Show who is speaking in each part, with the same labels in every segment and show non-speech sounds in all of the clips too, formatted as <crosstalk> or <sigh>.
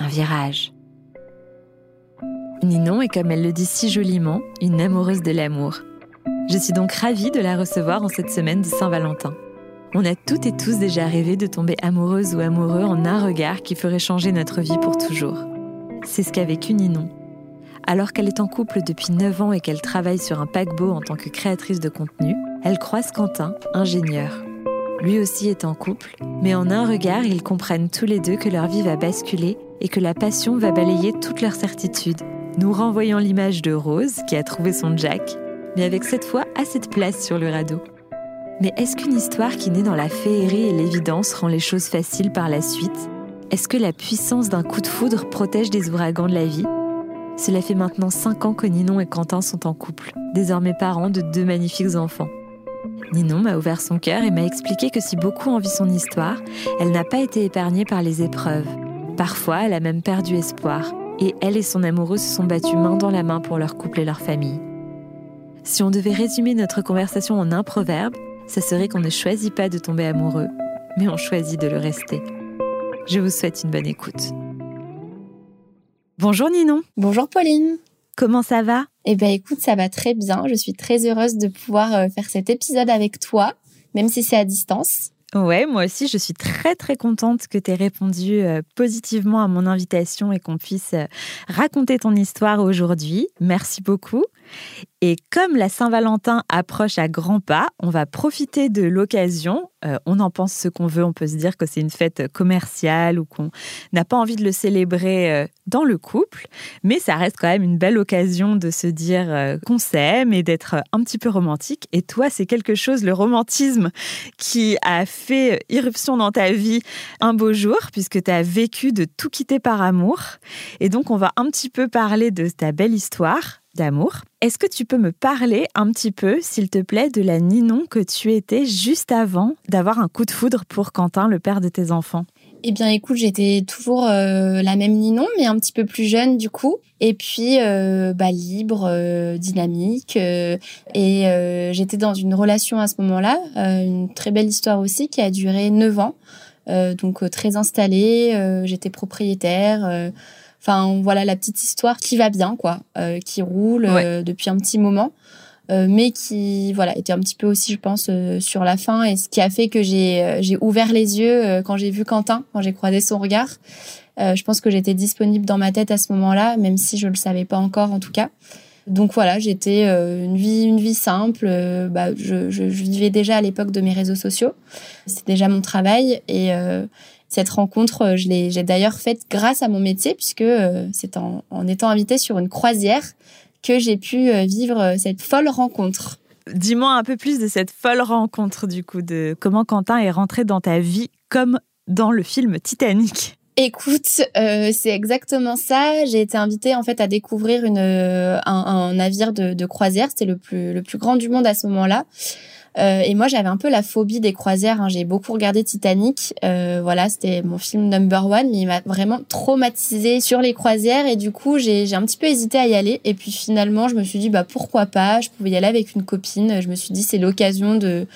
Speaker 1: un virage. Ninon est, comme elle le dit si joliment, une amoureuse de l'amour. Je suis donc ravie de la recevoir en cette semaine de Saint-Valentin. On a toutes et tous déjà rêvé de tomber amoureuse ou amoureux en un regard qui ferait changer notre vie pour toujours. C'est ce qu'a vécu Ninon. Alors qu'elle est en couple depuis 9 ans et qu'elle travaille sur un paquebot en tant que créatrice de contenu, elle croise Quentin, ingénieur. Lui aussi est en couple, mais en un regard, ils comprennent tous les deux que leur vie va basculer et que la passion va balayer toutes leurs certitudes, nous renvoyant l'image de Rose qui a trouvé son Jack, mais avec cette fois assez de place sur le radeau. Mais est-ce qu'une histoire qui naît dans la féerie et l'évidence rend les choses faciles par la suite? Est-ce que la puissance d'un coup de foudre protège des ouragans de la vie? Cela fait maintenant 5 ans que Ninon et Quentin sont en couple, désormais parents de deux magnifiques enfants. Ninon m'a ouvert son cœur et m'a expliqué que si beaucoup envie son histoire, elle n'a pas été épargnée par les épreuves. Parfois, elle a même perdu espoir, et elle et son amoureux se sont battus main dans la main pour leur couple et leur famille. Si on devait résumer notre conversation en un proverbe, ce serait qu'on ne choisit pas de tomber amoureux, mais on choisit de le rester. Je vous souhaite une bonne écoute. Bonjour Ninon.
Speaker 2: Bonjour Pauline.
Speaker 1: Comment ça va?
Speaker 2: Eh bien écoute, ça va très bien. Je suis très heureuse de pouvoir euh, faire cet épisode avec toi, même si c'est à distance.
Speaker 1: Ouais, moi aussi, je suis très très contente que tu aies répondu euh, positivement à mon invitation et qu'on puisse euh, raconter ton histoire aujourd'hui. Merci beaucoup. Et comme la Saint-Valentin approche à grands pas, on va profiter de l'occasion. Euh, on en pense ce qu'on veut, on peut se dire que c'est une fête commerciale ou qu'on n'a pas envie de le célébrer euh, dans le couple, mais ça reste quand même une belle occasion de se dire euh, qu'on s'aime et d'être un petit peu romantique. Et toi, c'est quelque chose, le romantisme, qui a fait irruption dans ta vie un beau jour, puisque tu as vécu de tout quitter par amour. Et donc, on va un petit peu parler de ta belle histoire d'amour. Est-ce que tu peux me parler un petit peu, s'il te plaît, de la Ninon que tu étais juste avant d'avoir un coup de foudre pour Quentin, le père de tes enfants?
Speaker 2: Eh bien, écoute, j'étais toujours euh, la même Ninon, mais un petit peu plus jeune du coup. Et puis, euh, bah, libre, euh, dynamique. et j'étais dans une relation à ce moment-là, une très belle histoire aussi, qui a duré 9 ans. donc, très installée. j'étais propriétaire. Enfin, voilà la petite histoire qui va bien, quoi, euh, qui roule euh, depuis un petit moment, euh, mais qui, voilà, était un petit peu aussi, je pense, sur la fin. Et ce qui a fait que j'ai j'ai ouvert les yeux quand j'ai vu Quentin, quand j'ai croisé son regard. je pense que j'étais disponible dans ma tête à ce moment-là, même si je le savais pas encore, en tout cas. Donc voilà, j'étais une vie une vie simple. bah, je, je, je, vivais déjà à l'époque de mes réseaux sociaux. C'est déjà mon travail et cette rencontre, euh, je l'ai, j'ai d'ailleurs faite grâce à mon métier, puisque euh, c'est en, étant invitée sur une croisière que j'ai pu euh, vivre cette folle rencontre.
Speaker 1: Dis-moi un peu plus de cette folle rencontre, du coup, de comment Quentin est rentré dans ta vie comme dans le film Titanic.
Speaker 2: Écoute, c'est exactement ça. J'ai été invitée en fait à découvrir une, un, navire de, de croisière. C'était le plus, le plus grand du monde à ce moment-là. Euh, et moi, j'avais un peu la phobie des croisières. Hein. J'ai beaucoup regardé Titanic. Euh, voilà, c'était mon film number one, mais il m'a vraiment traumatisé sur les croisières. Et du coup, j'ai un petit peu hésité à y aller. Et puis finalement, je me suis dit, bah pourquoi pas? Je pouvais y aller avec une copine. Je me suis dit, c'est l'occasion de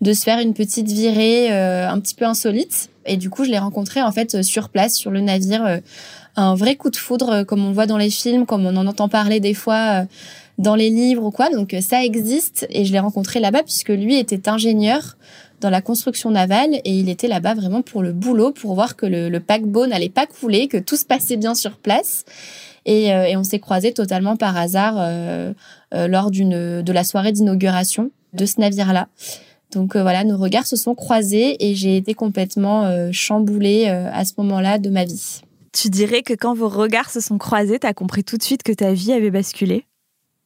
Speaker 2: de se faire une petite virée euh, un petit peu insolite. Et du coup, je l'ai rencontré en fait sur place, sur le navire. Euh, un vrai coup de foudre, comme on voit dans les films, comme on en entend parler des fois dans les livres ou quoi. Donc euh, ça existe et je l'ai rencontré là-bas puisque lui était ingénieur dans la construction navale et il était là-bas vraiment pour le boulot, pour voir que le, paquebot n'allait pas couler, que tout se passait bien sur place. Et, euh, on s'est croisés totalement par hasard euh, lors d'une de la soirée d'inauguration de ce navire-là. Donc voilà, nos regards se sont croisés et j'ai été complètement chamboulée à ce moment-là de ma vie.
Speaker 1: Tu dirais que quand vos regards se sont croisés, tu as compris tout de suite que ta vie avait basculé?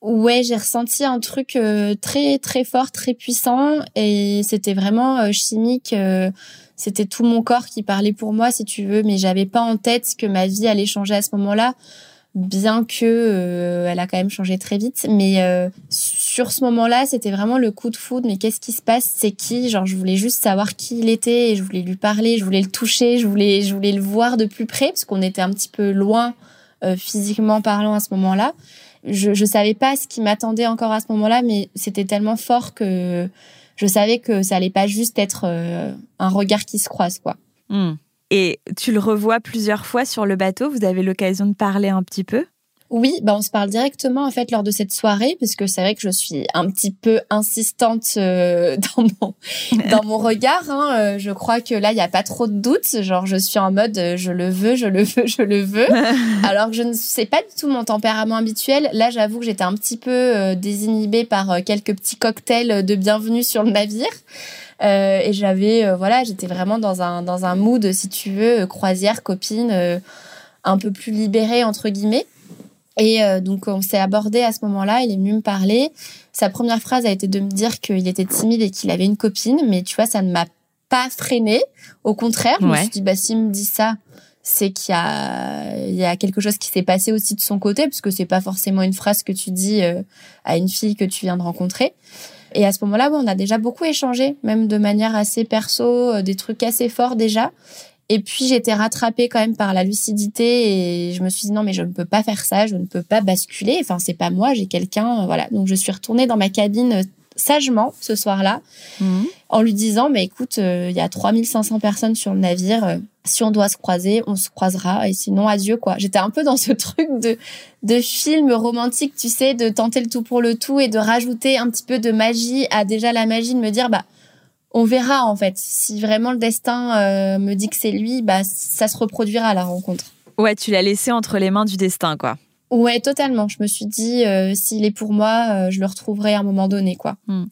Speaker 2: Ouais, j'ai ressenti un truc euh, très très fort, très puissant et c'était vraiment euh, chimique euh, c'était tout mon corps qui parlait pour moi, si tu veux, mais j'avais pas en tête que ma vie allait changer à ce moment-là, bien que elle a quand même changé très vite. Mais sur ce moment-là, c'était vraiment le coup de foudre. Mais qu'est-ce qui se passe? C'est qui? Genre, je voulais juste savoir qui il était, je voulais lui parler, je voulais le toucher, je voulais, je voulais le voir de plus près, parce qu'on était un petit peu loin physiquement parlant à ce moment-là. Je, je savais pas ce qui m'attendait encore à ce moment-là, mais c'était tellement fort que je savais que ça allait pas juste être euh, un regard qui se croise, quoi.
Speaker 1: Hmm. Et tu le revois plusieurs fois sur le bateau? Vous avez l'occasion de parler un petit peu?
Speaker 2: Oui, bah on se parle directement en fait lors de cette soirée parce que c'est vrai que je suis un petit peu insistante euh, <laughs> dans mon dans mon regard. Hein. Euh, je crois que là il y a pas trop de doutes. Genre je suis en mode euh, je le veux, je le veux, je le veux. <laughs> Alors que je ne sais pas du tout mon tempérament habituel. Là j'avoue que j'étais un petit peu désinhibée par quelques petits cocktails de bienvenue sur le navire. et j'avais voilà j'étais vraiment dans un dans un mood si tu veux croisière copine un peu plus libérée entre guillemets. Et euh, donc on s'est abordé à ce moment-là, il est venu me parler. Sa première phrase a été de me dire qu'il était timide et qu'il avait une copine, mais tu vois, ça ne m'a pas freiné. Au contraire, je me suis dit, bah s'il me dit ça, c'est qu'il y a, il y a quelque chose qui s'est passé aussi de son côté, parce que c'est pas forcément une phrase que tu dis euh, à une fille que tu viens de rencontrer. Et à ce moment-là, on a déjà beaucoup échangé, même de manière assez perso, euh, des trucs assez forts déjà. Et puis j'étais rattrapée quand même par la lucidité et je me suis dit non mais je ne peux pas faire ça, je ne peux pas basculer. Enfin c'est pas moi, j'ai quelqu'un, euh, voilà. Donc je suis retournée dans ma cabine euh, sagement ce soir-là mhm. en lui disant mais écoute euh, il y a 3500 personnes sur le navire si on doit se croiser on se croisera et sinon adieu quoi j'étais un peu dans ce <laughs> truc de de film romantique tu sais de tenter le tout pour le tout et de rajouter un petit peu de magie à déjà la magie de me dire bah on verra en fait. Si vraiment le destin euh, me dit que c'est lui, bah ça se reproduira à la rencontre.
Speaker 1: Ouais, tu l'as laissé entre les mains du destin, quoi.
Speaker 2: Ouais, totalement. Je me suis dit, euh, s'il est pour moi, euh, je le retrouverai à un moment donné, quoi. Hmm.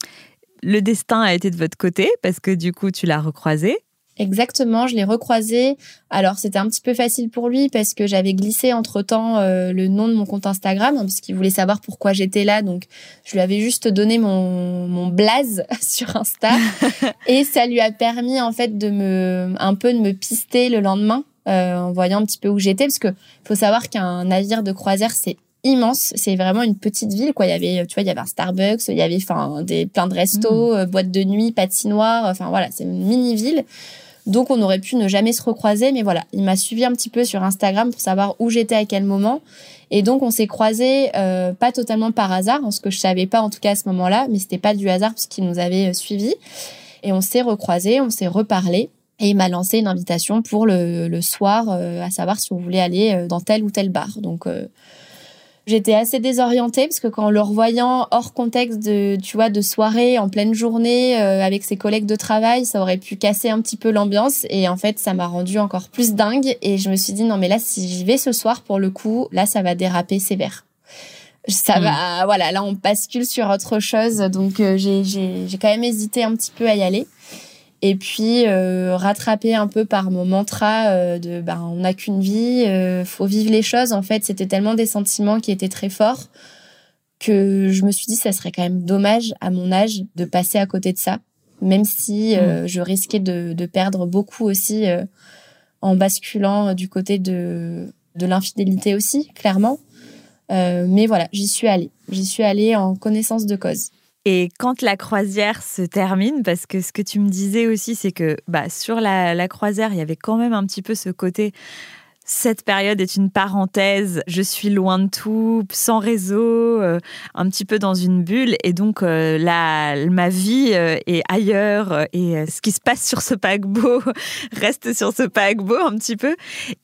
Speaker 1: Le destin a été de votre côté parce que du coup, tu l'as recroisé.
Speaker 2: Exactement, je l'ai recroisé. Alors c'était un petit peu facile pour lui parce que j'avais glissé entre temps euh, le nom de mon compte Instagram parce qu'il voulait savoir pourquoi j'étais là. Donc je lui avais juste donné mon mon blaze <laughs> sur Insta <laughs> et ça lui a permis en fait de me un peu de me pister le lendemain euh, en voyant un petit peu où j'étais parce que faut savoir qu'un navire de croisière c'est immense. C'est vraiment une petite ville, quoi. Il y avait, tu vois, il y avait un Starbucks, il y avait, enfin, des, plein de restos, mmh. euh, boîtes de nuit, patinoires. Enfin, voilà, c'est une mini ville. Donc on aurait pu ne jamais se recroiser, mais voilà, il m'a suivi un petit peu sur Instagram pour savoir où j'étais à quel moment. Et donc on s'est croisés euh, pas totalement par hasard, ce que je savais pas en tout cas à ce moment-là, mais c'était pas du hasard puisqu'il nous avait euh, suivis. Et on s'est recroisés, on s'est reparlé. Et il m'a lancé une invitation pour le, le soir, euh, à savoir si on voulait aller dans tel ou tel bar. Donc J'étais assez désorientée parce que quand le revoyant hors contexte de, tu vois, de soirée en pleine journée euh, avec ses collègues de travail, ça aurait pu casser un petit peu l'ambiance et en fait, ça m'a rendu encore plus dingue et je me suis dit non mais là si j'y vais ce soir pour le coup, là ça va déraper sévère. Ça mm. va, voilà, là on bascule sur autre chose donc euh, j'ai j'ai quand même hésité un petit peu à y aller et puis euh, rattraper un peu par mon mantra euh, de ben on n'a qu'une vie, euh, faut vivre les choses. En fait, c'était tellement des sentiments qui étaient très forts que je me suis dit ça serait quand même dommage à mon âge de passer à côté de ça, même si euh, mm. je risquais de, de, perdre beaucoup aussi en basculant du côté de de l'infidélité aussi, clairement. mais voilà, j'y suis allée. J'y suis allée en connaissance de cause.
Speaker 1: Et quand la croisière se termine, parce que ce que tu me disais aussi, c'est que bah, sur la, la croisière, il y avait quand même un petit peu ce côté cette période est une parenthèse, je suis loin de tout, sans réseau, euh, un petit peu dans une bulle, et donc euh, ma vie euh, est ailleurs, et ce qui se passe sur ce paquebot <laughs> reste sur ce paquebot un petit peu.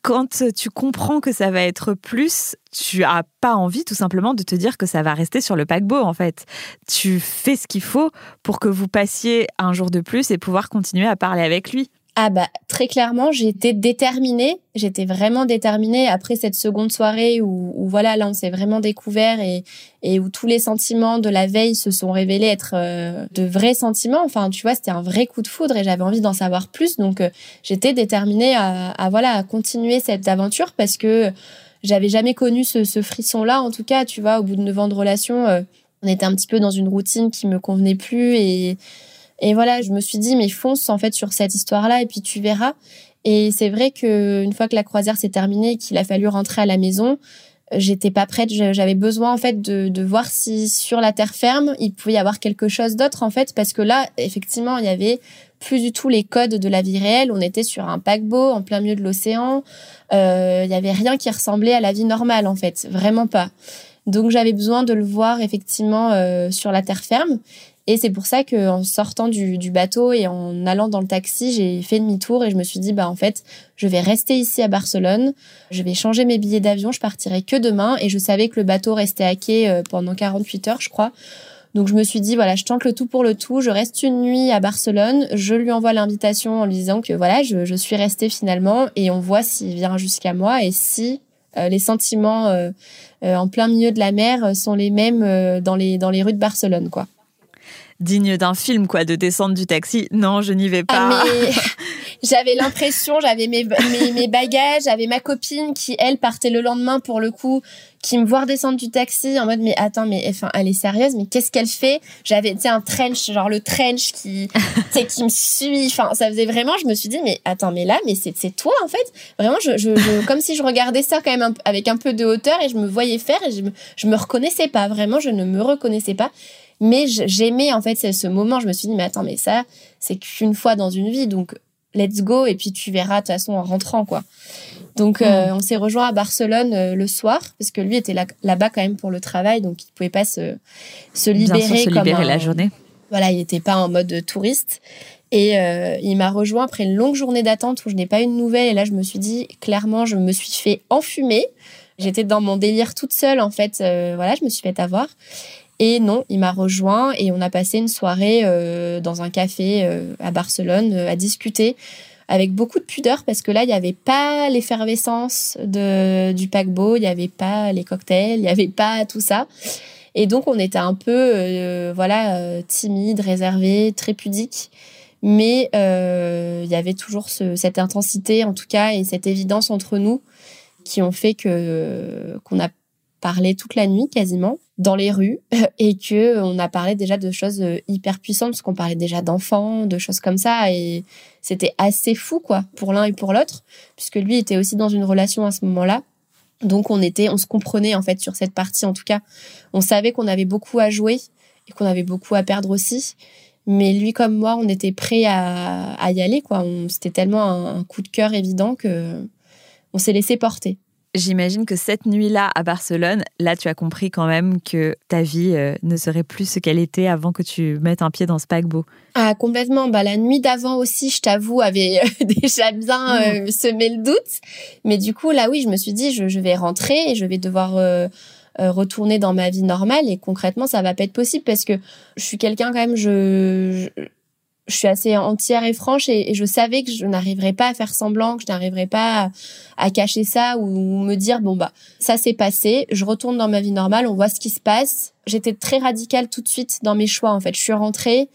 Speaker 1: Quand tu comprends que ça va être plus, tu as pas envie tout simplement de te dire que ça va rester sur le paquebot en fait. Tu fais ce qu'il faut pour que vous passiez un jour de plus et pouvoir continuer à parler avec lui.
Speaker 2: Ah bah très clairement, j'étais déterminée, j'étais vraiment déterminée après cette seconde soirée où, voilà, là on s'est vraiment découvert et, et où tous les sentiments de la veille se sont révélés être euh, de vrais sentiments. Enfin, tu vois, c'était un vrai coup de foudre et j'avais envie d'en savoir plus. Donc euh, j'étais déterminée à, voilà à continuer cette aventure parce que j'avais jamais connu ce, ce frisson-là. En tout cas, tu vois, au bout de neuf ans de relation, euh, on était un petit peu dans une routine qui me convenait plus et Et voilà, je me suis dit, mais fonce en fait sur cette histoire-là et puis tu verras. Et c'est vrai que une fois que la croisière s'est terminée, qu'il a fallu rentrer à la maison, j'étais pas prête. J'avais besoin en fait de, de voir si sur la terre ferme il pouvait y avoir quelque chose d'autre en fait, parce que là, effectivement, il y avait plus du tout les codes de la vie réelle. On était sur un paquebot en plein milieu de l'océan. Euh, il y avait rien qui ressemblait à la vie normale en fait, vraiment pas. Donc j'avais besoin de le voir effectivement euh, sur la terre ferme. Et c'est pour ça qu'en sortant du, bateau et en allant dans le taxi, j'ai fait demi-tour et je me suis dit, bah en fait, je vais rester ici à Barcelone, je vais changer mes billets d'avion, je partirai que demain. Et je savais que le bateau restait à quai euh, pendant 48 heures, je crois. Donc je me suis dit, voilà, je tente le tout pour le tout, je reste une nuit à Barcelone, je lui envoie l'invitation en lui disant que voilà, je, je suis restée finalement. Et on voit s'il vient jusqu'à moi et si euh, les sentiments euh, en plein milieu de la mer sont les mêmes dans, les, dans les rues de Barcelone, quoi
Speaker 1: digne d'un film, quoi, de descendre du taxi. Non, je n'y vais pas.
Speaker 2: Ah, <laughs> j'avais l'impression, j'avais mes, mes, bagages, j'avais ma copine qui, elle, partait le lendemain pour le coup, qui me voit descendre du taxi en mode, mais attends, mais enfin, elle est sérieuse, mais qu'est-ce qu'elle fait? J'avais, tu sais, un trench, genre le trench qui, qui me suit. Enfin, ça faisait vraiment, je me suis dit, mais attends, mais là, mais c'est, c'est toi, en fait. Vraiment, je, je, comme si je regardais ça quand même avec un peu de hauteur et je me voyais faire et je me, je me reconnaissais pas. Vraiment, je ne me reconnaissais pas. Mais j'aimais en fait ce moment. Je me suis dit, mais attends, mais ça, c'est qu'une fois dans une vie, donc let's go. Et puis tu verras de toute façon en rentrant, quoi. Donc euh, mm. on s'est rejoint à Barcelone euh, le soir parce que lui était là, là-bas quand même pour le travail, donc il pouvait pas se se libérer
Speaker 1: sûr, se libérer la journée.
Speaker 2: Voilà, il était pas en mode touriste. Et euh, il m'a rejoint après une longue journée d'attente où je n'ai pas eu de nouvelles. Et là, je me suis dit, clairement, je me suis fait enfumer. J'étais dans mon délire toute seule, en fait. voilà, je me suis fait avoir. Et non, il m'a rejoint et on a passé une soirée euh, dans un café euh, à Barcelone euh, à discuter avec beaucoup de pudeur parce que là, il n'y avait pas l'effervescence du paquebot, il n'y avait pas les cocktails, il n'y avait pas tout ça. Et donc, on était un peu, voilà, timide, réservé, très pudique. Mais il y avait toujours cette intensité, en tout cas, et cette évidence entre nous qui ont fait que qu'on a parlé toute la nuit quasiment dans les rues et que on a parlé déjà de choses euh, hyper puissantes parce qu'on parlait déjà d'enfants, de choses comme ça et c'était assez fou quoi pour l'un et pour l'autre puisque lui était aussi dans une relation à ce moment-là. Donc on était on se comprenait en fait sur cette partie en tout cas. On savait qu'on avait beaucoup à jouer et qu'on avait beaucoup à perdre aussi. Mais lui comme moi, on était prêts à, y aller quoi. C'était tellement un coup de cœur évident que on s'est laissé porter.
Speaker 1: J'imagine que cette nuit-là à Barcelone, là, tu as compris quand même que ta vie euh, ne serait plus ce qu'elle était avant que tu mettes un pied dans ce paquebot.
Speaker 2: Ah, complètement. Bah, la nuit d'avant aussi, je t'avoue, avait euh, <laughs> déjà bien euh, mmh. semé le doute. Mais du coup, là, oui, je me suis dit, je, vais rentrer et je vais devoir retourner dans ma vie normale. Et concrètement, ça va pas être possible parce que je suis quelqu'un quand même, je je suis assez entière et franche et, je savais que je n'arriverais pas à faire semblant, que je n'arriverais pas à, cacher ça ou me dire bon bah ça s'est passé, je retourne dans ma vie normale, on voit ce qui se passe. J'étais très radicale tout de suite dans mes choix en fait. Je suis rentrée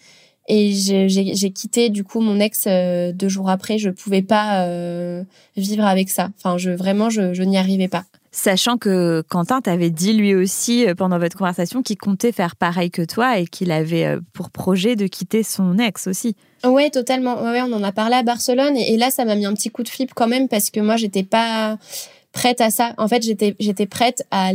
Speaker 2: et j'ai quitté du coup mon ex euh, deux jours après. Je pouvais pas euh, vivre avec ça. Enfin, je vraiment je, je n'y arrivais pas.
Speaker 1: Sachant que Quentin t'avait dit lui aussi euh, pendant votre conversation qu'il comptait faire pareil que toi et qu'il avait euh, pour projet de quitter son ex aussi.
Speaker 2: Ouais, totalement. Ouais, on en a parlé à Barcelone et, là ça m'a mis un petit coup de flip quand même parce que moi j'étais pas prête à ça. En fait, j'étais j'étais prête à,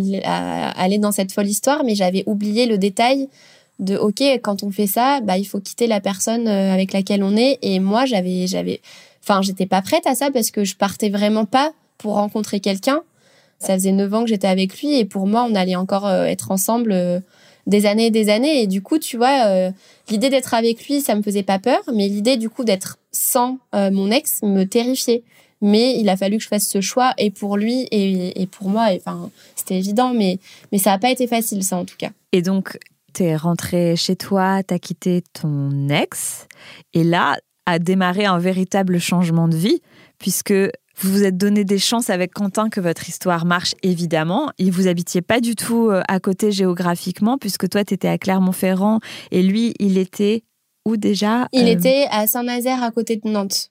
Speaker 2: aller dans cette folle histoire, mais j'avais oublié le détail de ok quand on fait ça, bah il faut quitter la personne euh, avec laquelle on est et moi j'avais j'avais enfin j'étais pas prête à ça parce que je partais vraiment pas pour rencontrer quelqu'un ça faisait neuf ans que j'étais avec lui et pour moi, on allait encore euh, être ensemble euh, des années et des années. Et du coup, tu vois, euh, l'idée d'être avec lui, ça me faisait pas peur, mais l'idée du coup d'être sans mon ex me terrifiait. Mais il a fallu que je fasse ce choix et pour lui et, pour moi. Enfin, c'était évident, mais mais ça n'a pas été facile, ça en tout cas.
Speaker 1: Et donc, tu es rentré chez toi, tu as quitté ton ex, et là a démarré un véritable changement de vie, puisque vous vous êtes donné des chances avec Quentin que votre histoire marche, évidemment. Et vous habitiez pas du tout euh, à côté géographiquement, puisque toi, tu étais à Clermont-Ferrand et lui, il était où déjà
Speaker 2: Il euh? était à Saint-Nazaire, à côté de Nantes.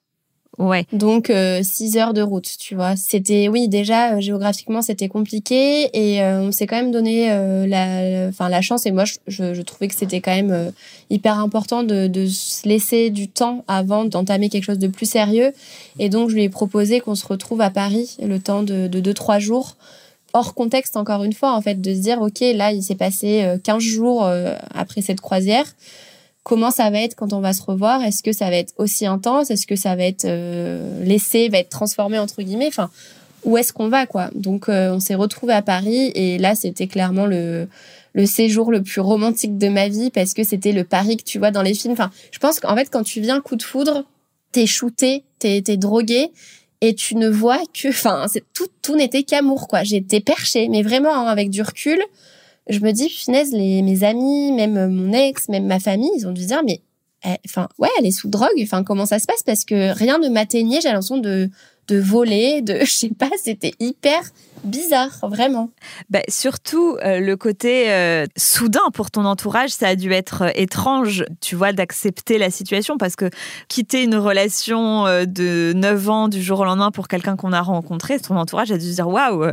Speaker 1: Ouais.
Speaker 2: Donc euh, six heures de route, tu vois. C'était oui déjà euh, géographiquement c'était compliqué et euh, on s'est quand même donné la, enfin la chance et moi je, je, trouvais que c'était quand même hyper important de, de se laisser du temps avant d'entamer quelque chose de plus sérieux et donc je lui ai proposé qu'on se retrouve à Paris le temps de, de deux trois jours hors contexte encore une fois en fait de se dire ok là il s'est passé 15 jours après cette croisière comment ça va être quand on va se revoir? Est-ce que ça va être aussi intense? Est-ce que ça va être euh, laissé, va être transformé entre guillemets? Enfin, où est-ce qu'on va quoi? Donc euh, on s'est retrouvé à Paris et là c'était clairement le le séjour le plus romantique de ma vie parce que c'était le Paris que tu vois dans les films. Enfin, je pense qu'en fait quand tu viens coup de foudre, t'es shooté, t'es t'es drogué et tu ne vois que, enfin, tout tout n'était qu'amour quoi. J'étais perchée, mais vraiment hein, avec du recul je me dis, finesse, les, mes amis, même mon ex, même ma famille, ils ont dû dire, mais, eh, enfin, ouais, elle est sous drogue. Enfin, comment ça se passe? Parce que rien ne m'atteignait. J'ai l'impression de, de voler, de, <laughs> je sais pas, c'était hyper bizarre, vraiment.
Speaker 1: Bah, surtout euh, le côté euh, soudain pour ton entourage, ça a dû être euh, étrange, tu vois, d'accepter la situation parce que quitter une relation de 9 ans du jour au lendemain pour quelqu'un qu'on a rencontré, ton entourage a dû se dire waouh,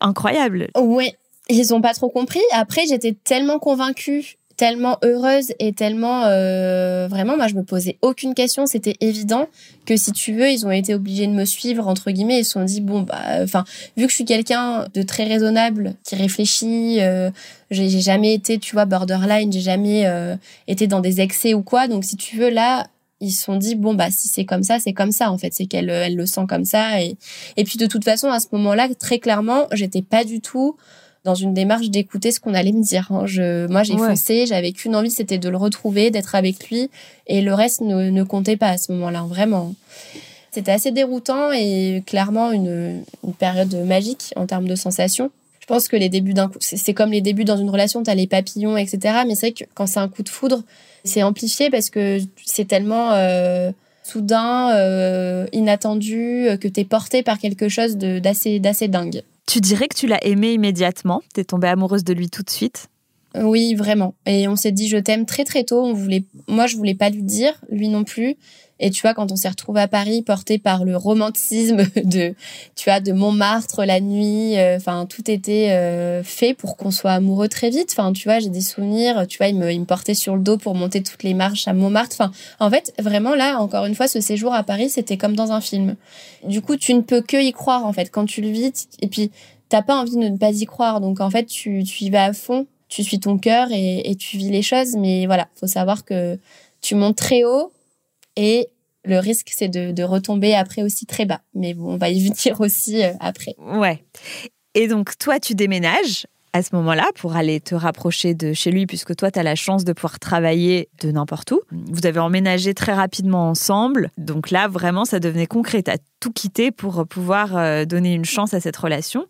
Speaker 1: incroyable.
Speaker 2: Ouais, ils ont pas trop compris. Après, j'étais tellement convaincue, tellement heureuse et tellement euh, vraiment, moi, je me posais aucune question. C'était évident que si tu veux, ils ont été obligés de me suivre entre guillemets. Ils se sont dit bon, bah, enfin, vu que je suis quelqu'un de très raisonnable, qui réfléchit, euh, j'ai jamais été, tu vois, borderline, j'ai jamais euh, été dans des excès ou quoi. Donc, si tu veux, là, ils se sont dit bon bah si c'est comme ça c'est comme ça en fait c'est qu'elle elle le sent comme ça et et puis de toute façon à ce moment-là très clairement j'étais pas du tout dans une démarche d'écouter ce qu'on allait me dire. Hein. Je, moi, j'ai foncé, j'avais qu'une envie, c'était de le retrouver, d'être avec lui, et le reste ne, ne comptait pas à ce moment-là, vraiment. C'était assez déroutant et clairement une, une période magique en termes de sensations. Je pense que les débuts d'un coup, c'est comme les débuts dans une relation, t'as les papillons, etc. Mais c'est vrai que quand c'est un coup de foudre, c'est amplifié parce que c'est tellement euh, soudain, euh, inattendu, que t'es porté par quelque chose d'assez dingue.
Speaker 1: Tu dirais que tu l'as aimé immédiatement? T'es tombée amoureuse de lui tout de suite?
Speaker 2: Oui, vraiment. Et on s'est dit je t'aime très très tôt. On voulait, moi je voulais pas lui dire, lui non plus. Et tu vois, quand on s'est retrouvé à Paris, porté par le romantisme <laughs> de, tu vois, de Montmartre la nuit, euh, enfin tout était euh, fait pour qu'on soit amoureux très vite. Enfin, tu vois, j'ai des souvenirs. Tu vois, il me, il me portait sur le dos pour monter toutes les marches à Montmartre. Enfin, en fait, vraiment là, encore une fois, ce séjour à Paris, c'était comme dans un film. Du coup, tu ne peux que y croire en fait quand tu le vis. Et puis, t'as pas envie de ne pas y croire. Donc en fait, tu, tu y vas à fond. Tu suis ton cœur et, tu vis les choses. Mais voilà, faut savoir que tu montes très haut et le risque, c'est de, retomber après aussi très bas. Mais bon, on va y <laughs> venir aussi euh, après.
Speaker 1: Ouais. Et donc, toi, tu déménages à ce moment-là pour aller te rapprocher de chez lui, puisque toi, tu as la chance de pouvoir travailler de n'importe où. Vous avez emménagé très rapidement ensemble. Donc là, vraiment, ça devenait concret. Tu as tout quitté pour pouvoir euh, donner une chance à cette relation.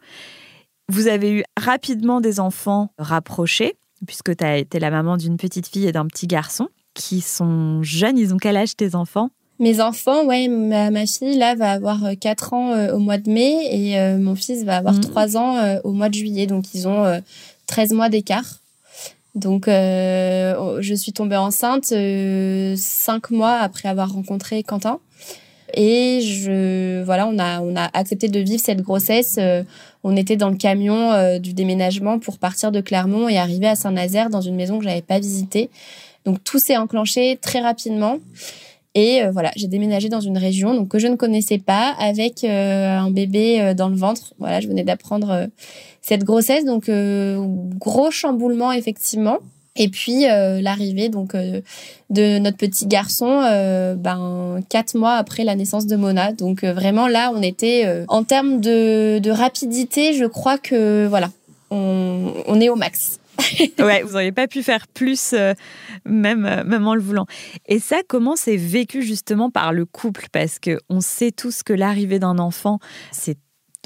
Speaker 1: Vous avez eu rapidement des enfants rapprochés, puisque tu as été la maman d'une petite fille et d'un petit garçon qui sont jeunes. Ils ont quel âge tes enfants?
Speaker 2: Mes enfants, ouais, ma, ma, fille là va avoir 4 euh, ans euh, au mois de mai et euh, mon fils va avoir 3 mm. ans au mois de juillet. Donc ils ont 13 mois d'écart. Donc je suis tombée enceinte 5 mois après avoir rencontré Quentin. Et je voilà, on a on a accepté de vivre cette grossesse. on était dans le camion du déménagement pour partir de Clermont et arriver à Saint-Nazaire dans une maison que j'avais pas visitée. Donc tout s'est enclenché très rapidement. Et euh, voilà, j'ai déménagé dans une région donc que je ne connaissais pas, avec euh, un bébé euh, dans le ventre. Voilà, je venais d'apprendre cette grossesse, donc gros chamboulement effectivement. Et puis l'arrivée donc de notre petit garçon, ben quatre mois après la naissance de Mona. Donc vraiment là, on était en termes de, rapidité, je crois que voilà, on, on est au max. <laughs>
Speaker 1: ouais, vous n'auriez pas pu faire plus, euh, même, euh, même en le voulant. Et ça, comment c'est vécu justement par le couple? Parce qu'on sait tous que l'arrivée d'un enfant, c'est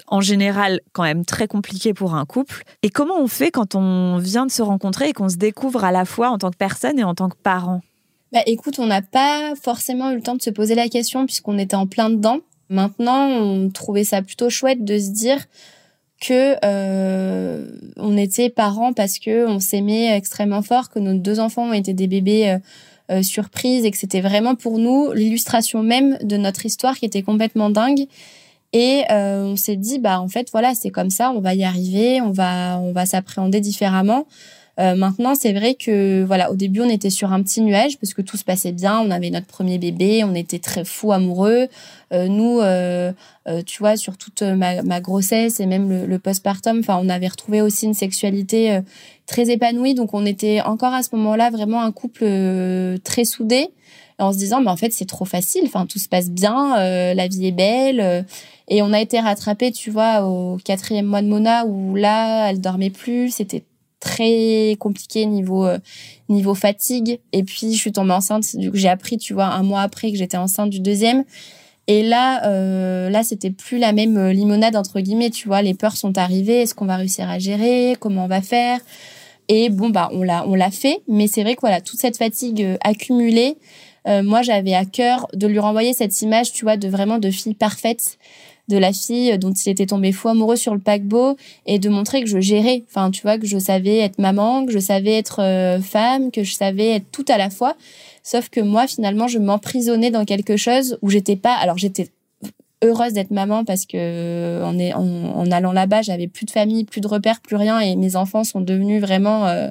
Speaker 1: en général quand même très compliqué pour un couple. Et comment on fait quand on vient de se rencontrer et qu'on se découvre à la fois en tant que personne et en tant que parent?
Speaker 2: Bah, écoute, on n'a pas forcément eu le temps de se poser la question puisqu'on était en plein dedans. Maintenant, on trouvait ça plutôt chouette de se dire que euh, on était parents parce que on s'aimait extrêmement fort, que nos deux enfants ont été des bébés euh, surprise et que c'était vraiment pour nous l'illustration même de notre histoire qui était complètement dingue. Et on s'est dit, bah en fait voilà, c'est comme ça, on va y arriver, on va on va s'appréhender différemment. Euh, maintenant, c'est vrai que voilà, au début, on était sur un petit nuage parce que tout se passait bien. On avait notre premier bébé, on était très fous amoureux. Euh, nous, euh, tu vois, sur toute ma, ma grossesse et même le, le postpartum, enfin, on avait retrouvé aussi une sexualité très épanouie. Donc, on était encore à ce moment-là vraiment un couple très soudé en se disant mais en fait c'est trop facile enfin tout se passe bien la vie est belle et on a été rattrapé tu vois au quatrième mois de Mona où là elle dormait plus. C'était très compliqué niveau euh, niveau fatigue. Et puis je suis tombée enceinte. J'ai appris tu vois un mois après que j'étais enceinte du deuxième. Et là euh, là c'était plus la même euh, limonade entre guillemets tu vois. Les peurs sont arrivées. Est-ce qu'on va réussir à gérer? Comment on va faire? Et bon bah on l'a on l'a fait. Mais c'est vrai que voilà toute cette fatigue accumulée moi j'avais à cœur de lui renvoyer cette image tu vois de vraiment de fille parfaite de la fille dont il était tombé fou amoureux sur le paquebot et de montrer que je gérais. Enfin, tu vois, que je savais être maman, que je savais être euh, femme, que je savais être tout à la fois. Sauf que moi, finalement, je m'emprisonnais dans quelque chose où j'étais pas. Alors, j'étais heureuse d'être maman parce que en, est, en, allant là-bas, j'avais plus de famille, plus de repères, plus rien, et mes enfants sont devenus vraiment euh,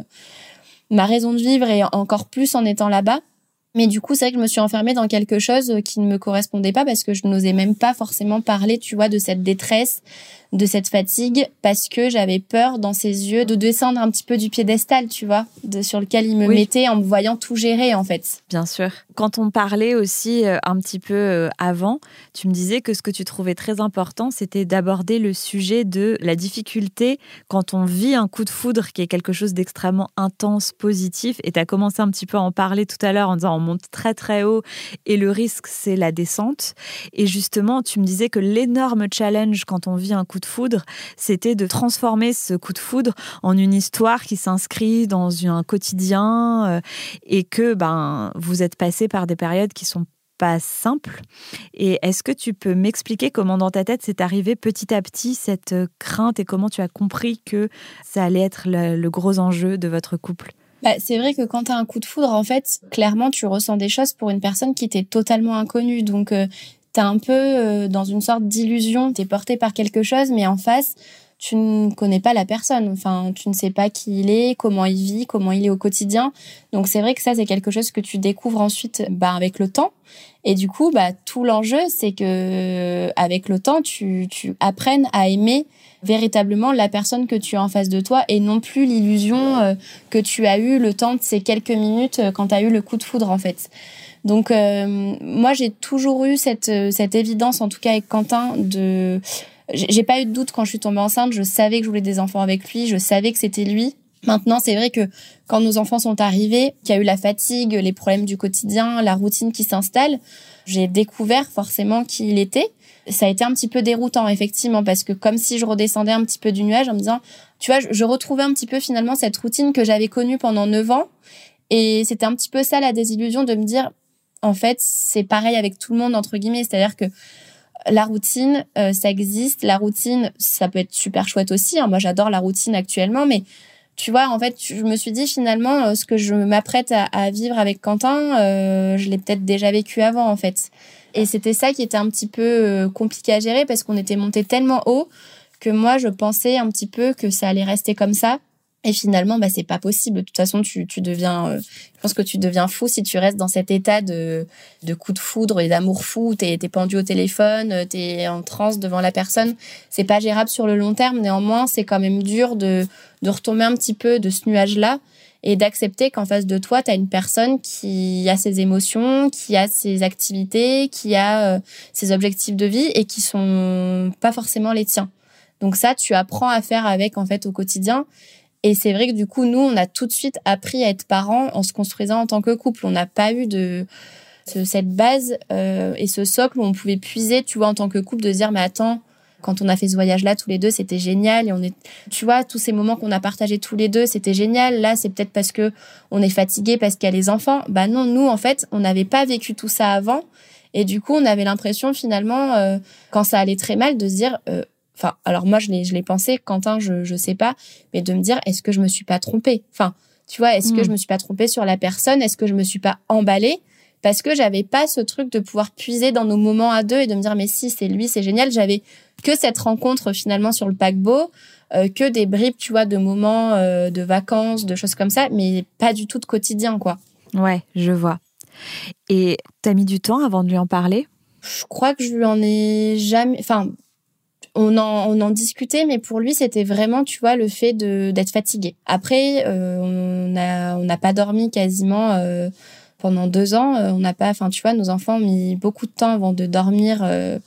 Speaker 2: ma raison de vivre et encore plus en étant là-bas. Mais du coup, c'est vrai que je me suis enfermée dans quelque chose qui ne me correspondait pas parce que je n'osais même pas forcément parler, tu vois, de cette détresse, de cette fatigue parce que j'avais peur dans ses yeux de descendre un petit peu du piédestal, tu vois, de, sur lequel il me mettait en me voyant tout gérer en fait.
Speaker 1: Bien sûr. Quand on parlait aussi euh, un petit peu euh, avant, tu me disais que ce que tu trouvais très important, c'était d'aborder le sujet de la difficulté quand on vit un coup de foudre qui est quelque chose d'extrêmement intense, positif. Et tu as commencé un petit peu à en parler tout à l'heure en disant on monte très très haut et le risque c'est la descente. Et justement, tu me disais que l'énorme challenge quand on vit un coup de foudre, c'était de transformer ce coup de foudre en une histoire qui s'inscrit dans un quotidien euh, et que ben vous êtes passé par des périodes qui sont pas simples. Et est-ce que tu peux m'expliquer comment dans ta tête c'est arrivé petit à petit cette crainte et comment tu as compris que ça allait être le, gros enjeu de votre couple?
Speaker 2: Bah, c'est vrai que quand tu as un coup de foudre, en fait, clairement, tu ressens des choses pour une personne qui t'est totalement inconnue. Donc, euh, t'es un peu euh, dans une sorte d'illusion, t'es porté par quelque chose, mais en face, tu ne connais pas la personne. Enfin, tu ne sais pas qui il est, comment il vit, comment il est au quotidien. Donc c'est vrai que ça, c'est quelque chose que tu découvres ensuite bah, avec le temps. Et du coup, bah, tout l'enjeu, c'est que avec le temps, tu, tu apprennes à aimer véritablement la personne que tu as en face de toi et non plus l'illusion euh, que tu as eu le temps de ces quelques minutes euh, quand tu as eu le coup de foudre en fait. Donc euh, moi j'ai toujours eu cette euh, cette évidence en tout cas avec Quentin de j'ai pas eu de doute quand je suis tombée enceinte, je savais que je voulais des enfants avec lui, je savais que c'était lui. Maintenant, c'est vrai que quand nos enfants sont arrivés, qu'il y a eu la fatigue, les problèmes du quotidien, la routine qui s'installe, j'ai découvert forcément qui il était. Ça a été un petit peu déroutant, effectivement, parce que comme si je redescendais un petit peu du nuage en me disant, tu vois, je retrouvais un petit peu finalement cette routine que j'avais connue pendant neuf ans. Et c'était un petit peu ça la désillusion de me dire, en fait, c'est pareil avec tout le monde, entre guillemets. C'est-à-dire que la routine, euh, ça existe. La routine, ça peut être super chouette aussi. Hein. Moi, j'adore la routine actuellement, mais tu vois, en fait, je me suis dit finalement, euh, ce que je m'apprête à, vivre avec Quentin, euh, je l'ai peut-être déjà vécu avant, en fait. Et c'était ça qui était un petit peu compliqué à gérer parce qu'on était monté tellement haut que moi, je pensais un petit peu que ça allait rester comme ça et finalement, bah, c'est pas possible. De toute façon, tu, deviens, euh, je pense que tu deviens fou si tu restes dans cet état de, de coup de foudre et d'amour fou. T'es, es pendu au téléphone, euh, t'es en transe devant la personne. C'est pas gérable sur le long terme. Néanmoins, c'est quand même dur de, de retomber un petit peu de ce nuage-là et d'accepter qu'en face de toi, tu as une personne qui a ses émotions, qui a ses activités, qui a euh, ses objectifs de vie et qui sont pas forcément les tiens. Donc ça, tu apprends à faire avec en fait au quotidien. Et c'est vrai que du coup, nous, on a tout de suite appris à être parents en se construisant en tant que couple. On n'a pas eu de cette base euh, et ce socle où on pouvait puiser, tu vois, en tant que couple, de dire, mais attends, quand on a fait ce voyage-là tous les deux, c'était génial. Et on est, tu vois, tous ces moments qu'on a partagés tous les deux, c'était génial. Là, c'est peut-être parce que on est fatigué, parce qu'il y a les enfants. Bah non, nous, en fait, on n'avait pas vécu tout ça avant. Et du coup, on avait l'impression finalement, euh, quand ça allait très mal, de se dire, euh, Enfin, alors moi, je l'ai, je l'ai pensé, Quentin, je, je sais pas, mais de me dire, est-ce que je me suis pas trompée? Enfin, Tu vois, est-ce que
Speaker 1: Mm.
Speaker 2: je me suis pas trompée sur la personne? Est-ce que je me suis pas emballée? Parce que j'avais pas ce truc de pouvoir puiser dans nos moments à deux et de me dire mais si c'est lui, c'est génial. J'avais que cette rencontre finalement sur le paquebot, euh, que des bribes, tu vois, de moments euh, de vacances, de choses comme ça, mais pas du tout de quotidien, quoi.
Speaker 1: Ouais, je vois. Et t'as mis du temps avant de lui en parler?
Speaker 2: Je crois que je lui en ai jamais. Enfin, on en, on en discutait, mais pour lui, c'était vraiment, tu vois, le fait de d'être fatigué. Après, euh, on a on n'a pas dormi quasiment euh, pendant deux ans. Euh, on n'a pas, enfin, tu vois, nos enfants ont mis beaucoup de temps avant de dormir euh,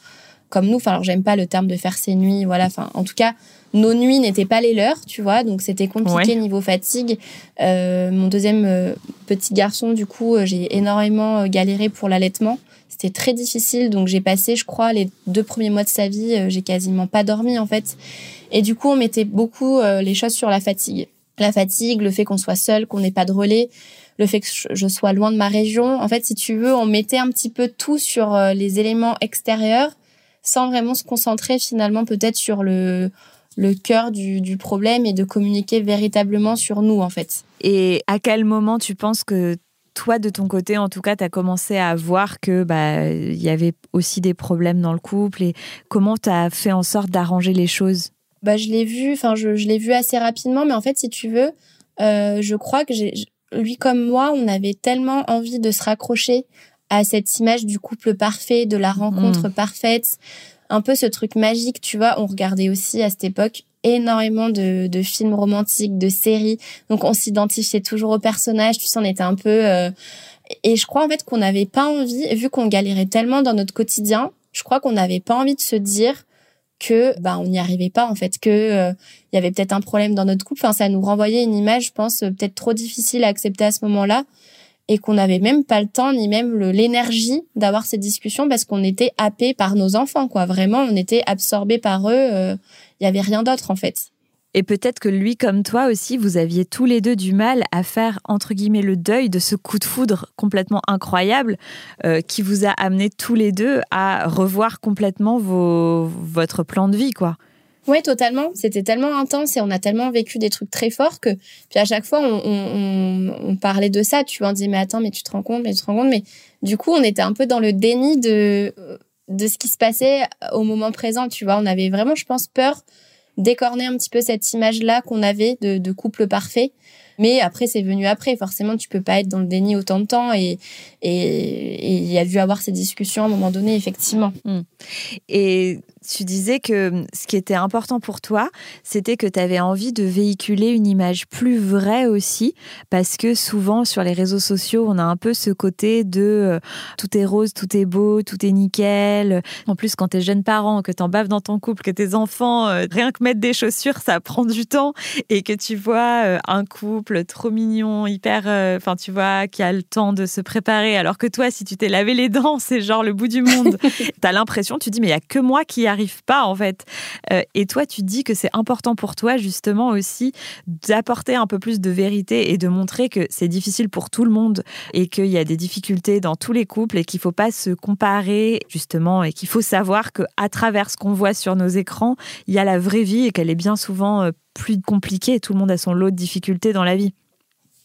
Speaker 2: comme nous. Enfin, alors j'aime pas le terme de faire ses nuits, voilà. Enfin, en tout cas, nos nuits n'étaient pas les leurs, tu vois, donc c'était compliqué
Speaker 1: Ouais.
Speaker 2: niveau fatigue. Euh, mon deuxième petit garçon, du coup, j'ai énormément galéré pour l'allaitement. C'était très difficile, donc j'ai passé, je crois, les deux premiers mois de sa vie, euh, j'ai quasiment pas dormi en fait. Et du coup, on mettait beaucoup euh, les choses sur la fatigue. La fatigue, le fait qu'on soit seul, qu'on n'ait pas de relais, le fait que je- sois loin de ma région. En fait, si tu veux, on mettait un petit peu tout sur euh, les éléments extérieurs, sans vraiment se concentrer finalement peut-être sur le le cœur du, du problème et de communiquer véritablement sur nous en fait.
Speaker 1: Et à quel moment tu penses que toi, de ton côté, en tout cas, tu as commencé à voir que bah il y avait aussi des problèmes dans le couple et comment tu as fait en sorte d'arranger les choses?
Speaker 2: Bah, je l'ai vu, enfin, je, je l'ai vu assez rapidement, mais en fait, si tu veux, euh, je crois que j'ai, lui comme moi, on avait tellement envie de se raccrocher à cette image du couple parfait, de la rencontre parfaite, un peu ce truc magique, tu vois. On regardait aussi à cette époque énormément de, de films romantiques, de séries, donc on s'identifiait toujours au personnage, tu sais, on était un peu... euh, Et je crois en fait qu'on n'avait pas envie, vu qu'on galérait tellement dans notre quotidien, je crois qu'on n'avait pas envie de se dire que bah on n'y arrivait pas en fait que euh, il y avait peut-être un problème dans notre couple. Enfin ça nous renvoyait une image je pense euh, peut-être trop difficile à accepter à ce moment-là et qu'on n'avait même pas le temps ni même l'énergie d'avoir ces discussions parce qu'on était happé par nos enfants quoi. Vraiment on était absorbé par eux euh, il y avait rien d'autre en fait
Speaker 1: Et peut-être que lui, comme toi aussi, vous aviez tous les deux du mal à faire, entre guillemets, le deuil de ce coup de foudre complètement incroyable euh, qui vous a amené tous les deux à revoir complètement vos, votre plan de vie, quoi.
Speaker 2: Oui, totalement. C'était tellement intense et on a tellement vécu des trucs très forts que, puis à chaque fois, on, on, on- on parlait de ça. Tu vois, on disait, mais attends, mais tu te rends compte, mais tu te rends compte. Mais du coup, on était un peu dans le déni de, de ce qui se passait au moment présent. Tu vois, on avait vraiment, je pense, peur d'écorner un petit peu cette image-là qu'on avait de, de couple parfait. Mais après, c'est venu après. Forcément, tu peux pas être dans le déni autant de temps et et il y a dû avoir ces discussions à un moment donné, effectivement.
Speaker 1: Et tu disais que ce qui était important pour toi, c'était que tu avais envie de véhiculer une image plus vraie aussi, parce que souvent sur les réseaux sociaux, on a un peu ce côté de euh, tout est rose, tout est beau, tout est nickel. En plus, quand t'es jeune parent, que t'en baves dans ton couple, que tes enfants, euh, rien que mettre des chaussures, ça prend du temps, et que tu vois euh, un couple trop mignon, hyper, enfin tu vois, qui a le temps de se préparer, alors que toi, si tu t'es lavé les dents, c'est genre le bout du monde. <laughs> T'as l'impression, tu dis, mais il y a que moi qui y pas en fait. Euh, et toi, tu dis que c'est important pour toi justement aussi d'apporter un peu plus de vérité et de montrer que c'est difficile pour tout le monde et qu'il y a des difficultés dans tous les couples et qu'il faut pas se comparer justement et qu'il faut savoir que à travers ce qu'on voit sur nos écrans, il y a la vraie vie et qu'elle est bien souvent euh, plus compliquée. Tout le monde a son lot de difficultés dans la vie.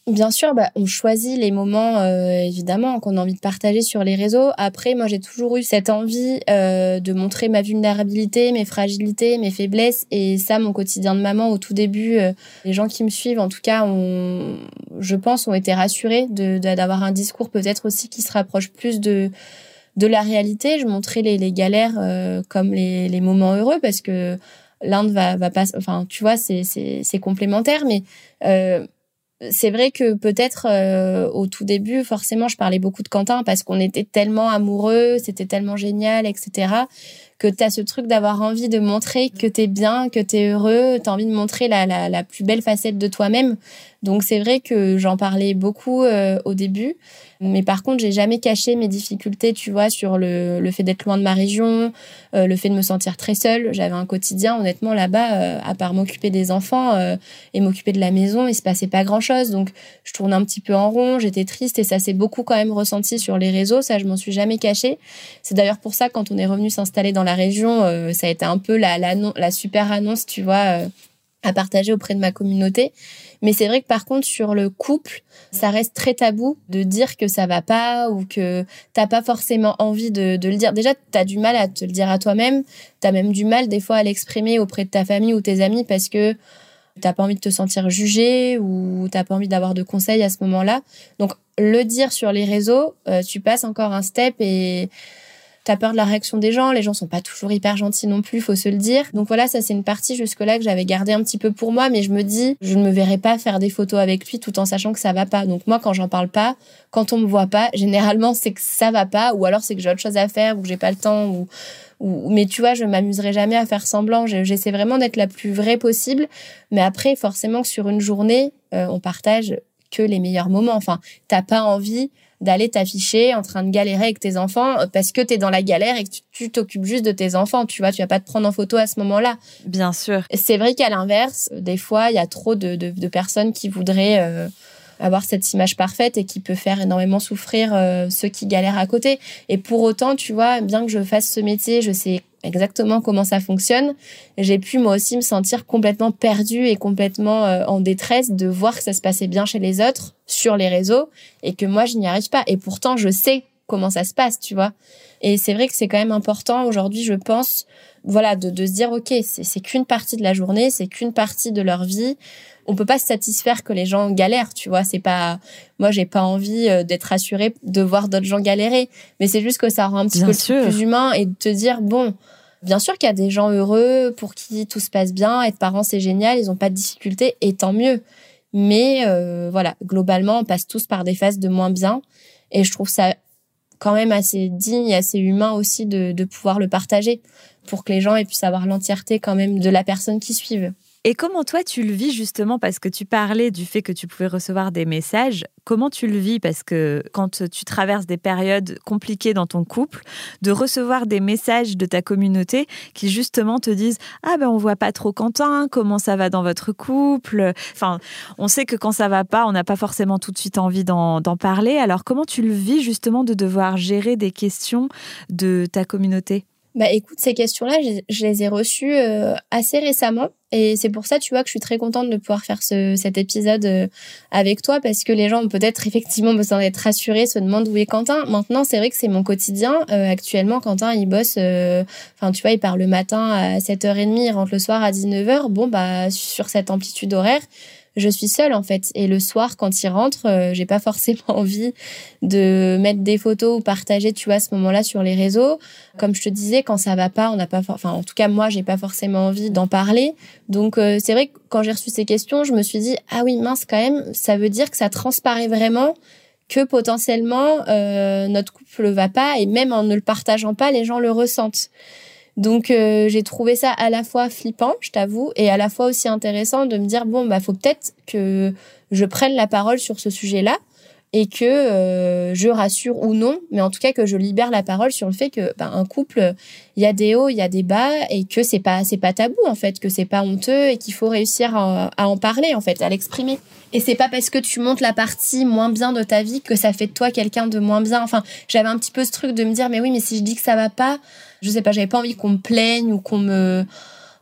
Speaker 2: Bien sûr, bah, on choisit les moments euh, évidemment qu'on a envie de partager sur les réseaux. Après, moi, j'ai toujours eu cette envie euh, de montrer ma vulnérabilité, mes fragilités, mes faiblesses, et ça, mon quotidien de maman au tout début. euh, les gens qui me suivent, en tout cas, ont, je pense, ont été rassurés de de- d'avoir un discours peut-être aussi qui se rapproche plus de de la réalité. Je montrais les, les galères euh, comme les, les moments heureux parce que l'un va va pas, enfin, tu vois, c'est complémentaire, mais euh, c'est vrai que peut-être euh, au tout début, forcément, je parlais beaucoup de Quentin parce qu'on était tellement amoureux, c'était tellement génial, etc. Que tu as ce truc d'avoir envie de montrer que t'es bien, que t'es heureux, t'as envie de montrer la, la, la plus belle facette de toi-même. Donc c'est vrai que j'en parlais beaucoup euh, au début. Mais par contre, j'ai jamais caché mes difficultés, tu vois, sur le, le fait d'être loin de ma région, euh, le fait de me sentir très seule. J'avais un quotidien, honnêtement, là-bas, euh, à part m'occuper des enfants et m'occuper de la maison, il se passait pas grand-chose. Donc, je tournais un petit peu en rond, j'étais triste et ça s'est beaucoup quand même ressenti sur les réseaux. Ça, je m'en suis jamais caché. C'est d'ailleurs pour ça, quand on est revenu s'installer dans la région, euh, ça a été un peu la, la, super annonce, tu vois. euh, à partager auprès de ma communauté. Mais c'est vrai que par contre, sur le couple, ça reste très tabou de dire que ça va pas ou que t'as pas forcément envie de, de le dire. Déjà, t'as du mal à te le dire à toi-même. T'as même du mal des fois à l'exprimer auprès de ta famille ou tes amis parce que t'as pas envie de te sentir jugé ou t'as pas envie d'avoir de conseils à ce moment-là. Donc, le dire sur les réseaux, euh, tu passes encore un step et T'as peur de la réaction des gens, les gens sont pas toujours hyper gentils non plus, faut se le dire. Donc voilà, ça c'est une partie jusque-là que j'avais gardé un petit peu pour moi, mais je me dis, je ne me verrai pas faire des photos avec lui tout en sachant que ça va pas. Donc moi, quand j'en parle pas, quand on me voit pas, généralement c'est que ça va pas, ou alors c'est que j'ai autre chose à faire, ou que j'ai pas le temps, ou, ou mais tu vois, je m'amuserai jamais à faire semblant. J'essaie vraiment d'être la plus vraie possible. Mais après, forcément sur une journée, euh, on partage que les meilleurs moments. Enfin, t'as pas envie d'aller t'afficher en train de galérer avec tes enfants euh, parce que tu es dans la galère et que tu t'occupes juste de tes enfants, tu vois, tu vas pas te prendre en photo à ce moment-là.
Speaker 1: Bien sûr.
Speaker 2: C'est vrai qu'à l'inverse, des fois, il y a trop de, de, personnes qui voudraient euh, avoir cette image parfaite et qui peut faire énormément souffrir euh, ceux qui galèrent à côté. Et pour autant, tu vois, bien que je fasse ce métier, je sais exactement comment ça fonctionne. J'ai pu moi aussi me sentir complètement perdue et complètement euh, en détresse de voir que ça se passait bien chez les autres sur les réseaux et que moi je n'y arrive pas. Et pourtant je sais comment ça se passe, tu vois. Et c'est vrai que c'est quand même important aujourd'hui, je pense, voilà, de, de se dire ok, c'est qu'une partie de la journée, c'est qu'une partie de leur vie on peut pas se satisfaire que les gens galèrent, tu vois. C'est pas, moi, j'ai pas envie euh, d'être rassurée de voir d'autres gens galérer, mais c'est juste que ça rend un petit peu plus humain et de te dire bon. Bien sûr qu'il y a des gens heureux pour qui tout se passe bien, être parent c'est génial, ils ont pas de difficultés et tant mieux. Mais euh, voilà, globalement, on passe tous par des phases de moins bien et je trouve ça quand même assez digne et assez humain aussi de, de pouvoir le partager pour que les gens puissent avoir l'entièreté quand même de la personne qui suivent.
Speaker 1: Et comment toi tu le vis justement parce que tu parlais du fait que tu pouvais recevoir des messages. Comment tu le vis? Parce que quand tu traverses des périodes compliquées dans ton couple, de recevoir des messages de ta communauté qui justement te disent ah ben on voit pas trop Quentin, comment ça va dans votre couple. Enfin, on sait que quand ça va pas, on n'a pas forcément tout de suite envie d'en parler. Alors comment tu le vis justement de devoir gérer des questions de ta communauté?
Speaker 2: Bah écoute, ces questions-là, je, les ai reçues euh, assez récemment. Et c'est pour ça, tu vois, que je suis très contente de pouvoir faire ce, cet épisode euh, avec toi parce que les gens ont peut-être <laughs> effectivement besoin d'être rassurés, se demandent où est Quentin. Maintenant, c'est vrai que c'est mon quotidien. Euh, actuellement, Quentin, il bosse, enfin, tu vois, il part le matin à 7h30, il rentre le soir à 19h. Bon, bah, sur cette amplitude horaire, je suis seule en fait. Et le soir, quand il rentre, euh, j'ai pas <laughs> forcément envie de mettre des photos ou partager, tu vois, ce moment-là sur les réseaux. Comme je te disais, quand ça va pas, on n'a pas, enfin, en tout cas moi, j'ai pas forcément envie d'en parler. Donc euh, c'est vrai que quand j'ai reçu ces questions, je me suis dit ah oui mince quand même, ça veut dire que ça transparaît vraiment que potentiellement euh, notre couple va pas et même en ne le partageant pas, les gens le ressentent. Donc euh, j'ai trouvé ça à la fois flippant, je t'avoue, et à la fois aussi intéressant de me dire bon bah faut peut-être que je prenne la parole sur ce sujet-là et que euh, je rassure ou non, mais en tout cas que je libère la parole sur le fait que bah, un couple, il y a des hauts, il y a des bas, et que c'est pas c'est pas tabou en fait, que c'est pas honteux et qu'il faut réussir à, à, en parler en fait, à l'exprimer. Et c'est pas parce que tu montes la partie moins bien de ta vie que ça fait de toi quelqu'un de moins bien. Enfin, j'avais un petit peu ce truc de me dire mais oui, mais si je dis que ça va pas, je sais pas, j'avais pas envie qu'on me plaigne ou qu'on me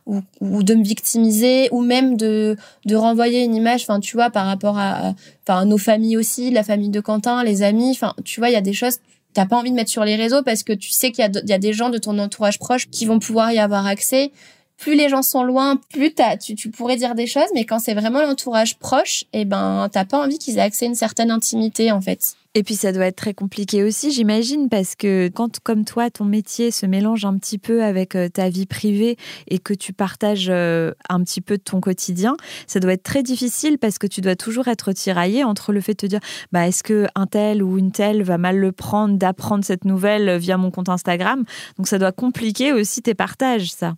Speaker 2: ou, ou, de me victimiser ou même de de renvoyer une image enfin tu vois par rapport à enfin nos familles aussi la famille de Quentin les amis enfin tu vois il y a des choses t'as pas envie de mettre sur les réseaux parce que tu sais qu'il y y a des gens de ton entourage proche qui vont pouvoir y avoir accès plus les gens sont loin, plus tu, pourrais dire des choses, mais quand c'est vraiment l'entourage proche, eh ben, t'as pas envie qu'ils aient accès à une certaine intimité, en fait.
Speaker 1: Et puis ça doit être très compliqué aussi, j'imagine, parce que quand, comme toi, ton métier se mélange un petit peu avec euh, ta vie privée et que tu partages euh, un petit peu de ton quotidien, ça doit être très difficile parce que tu dois toujours être tiraillé entre le fait de te dire, bah, est-ce que un tel ou une telle va mal le prendre d'apprendre cette nouvelle via mon compte Instagram? Donc ça doit compliquer aussi tes partages, ça.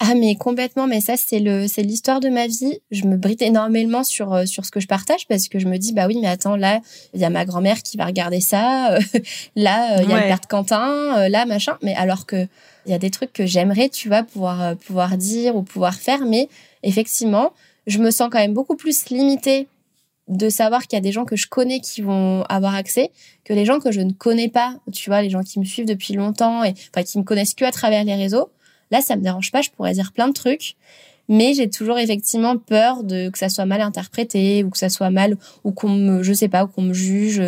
Speaker 2: Ah mais complètement, mais ça c'est le c'est l'histoire de ma vie. Je me bride énormément sur euh, sur ce que je partage parce que je me dis bah oui mais attends là il y a ma grand-mère qui va regarder ça, euh, <laughs> là euh, il y a le père de Quentin, là machin. Mais alors que il y a des trucs que j'aimerais tu vois pouvoir pouvoir dire ou pouvoir faire, mais effectivement je me sens quand même beaucoup plus limitée de savoir qu'il y a des gens que je connais qui vont avoir accès que les gens que je ne connais pas. Tu vois les gens qui me suivent depuis longtemps et enfin qui me connaissent que à travers les réseaux Là, ça me dérange pas, je pourrais dire plein de trucs. mais j'ai toujours effectivement peur de que ça soit mal interprété ou que ça soit mal ou qu'on me je sais pas ou qu'on me juge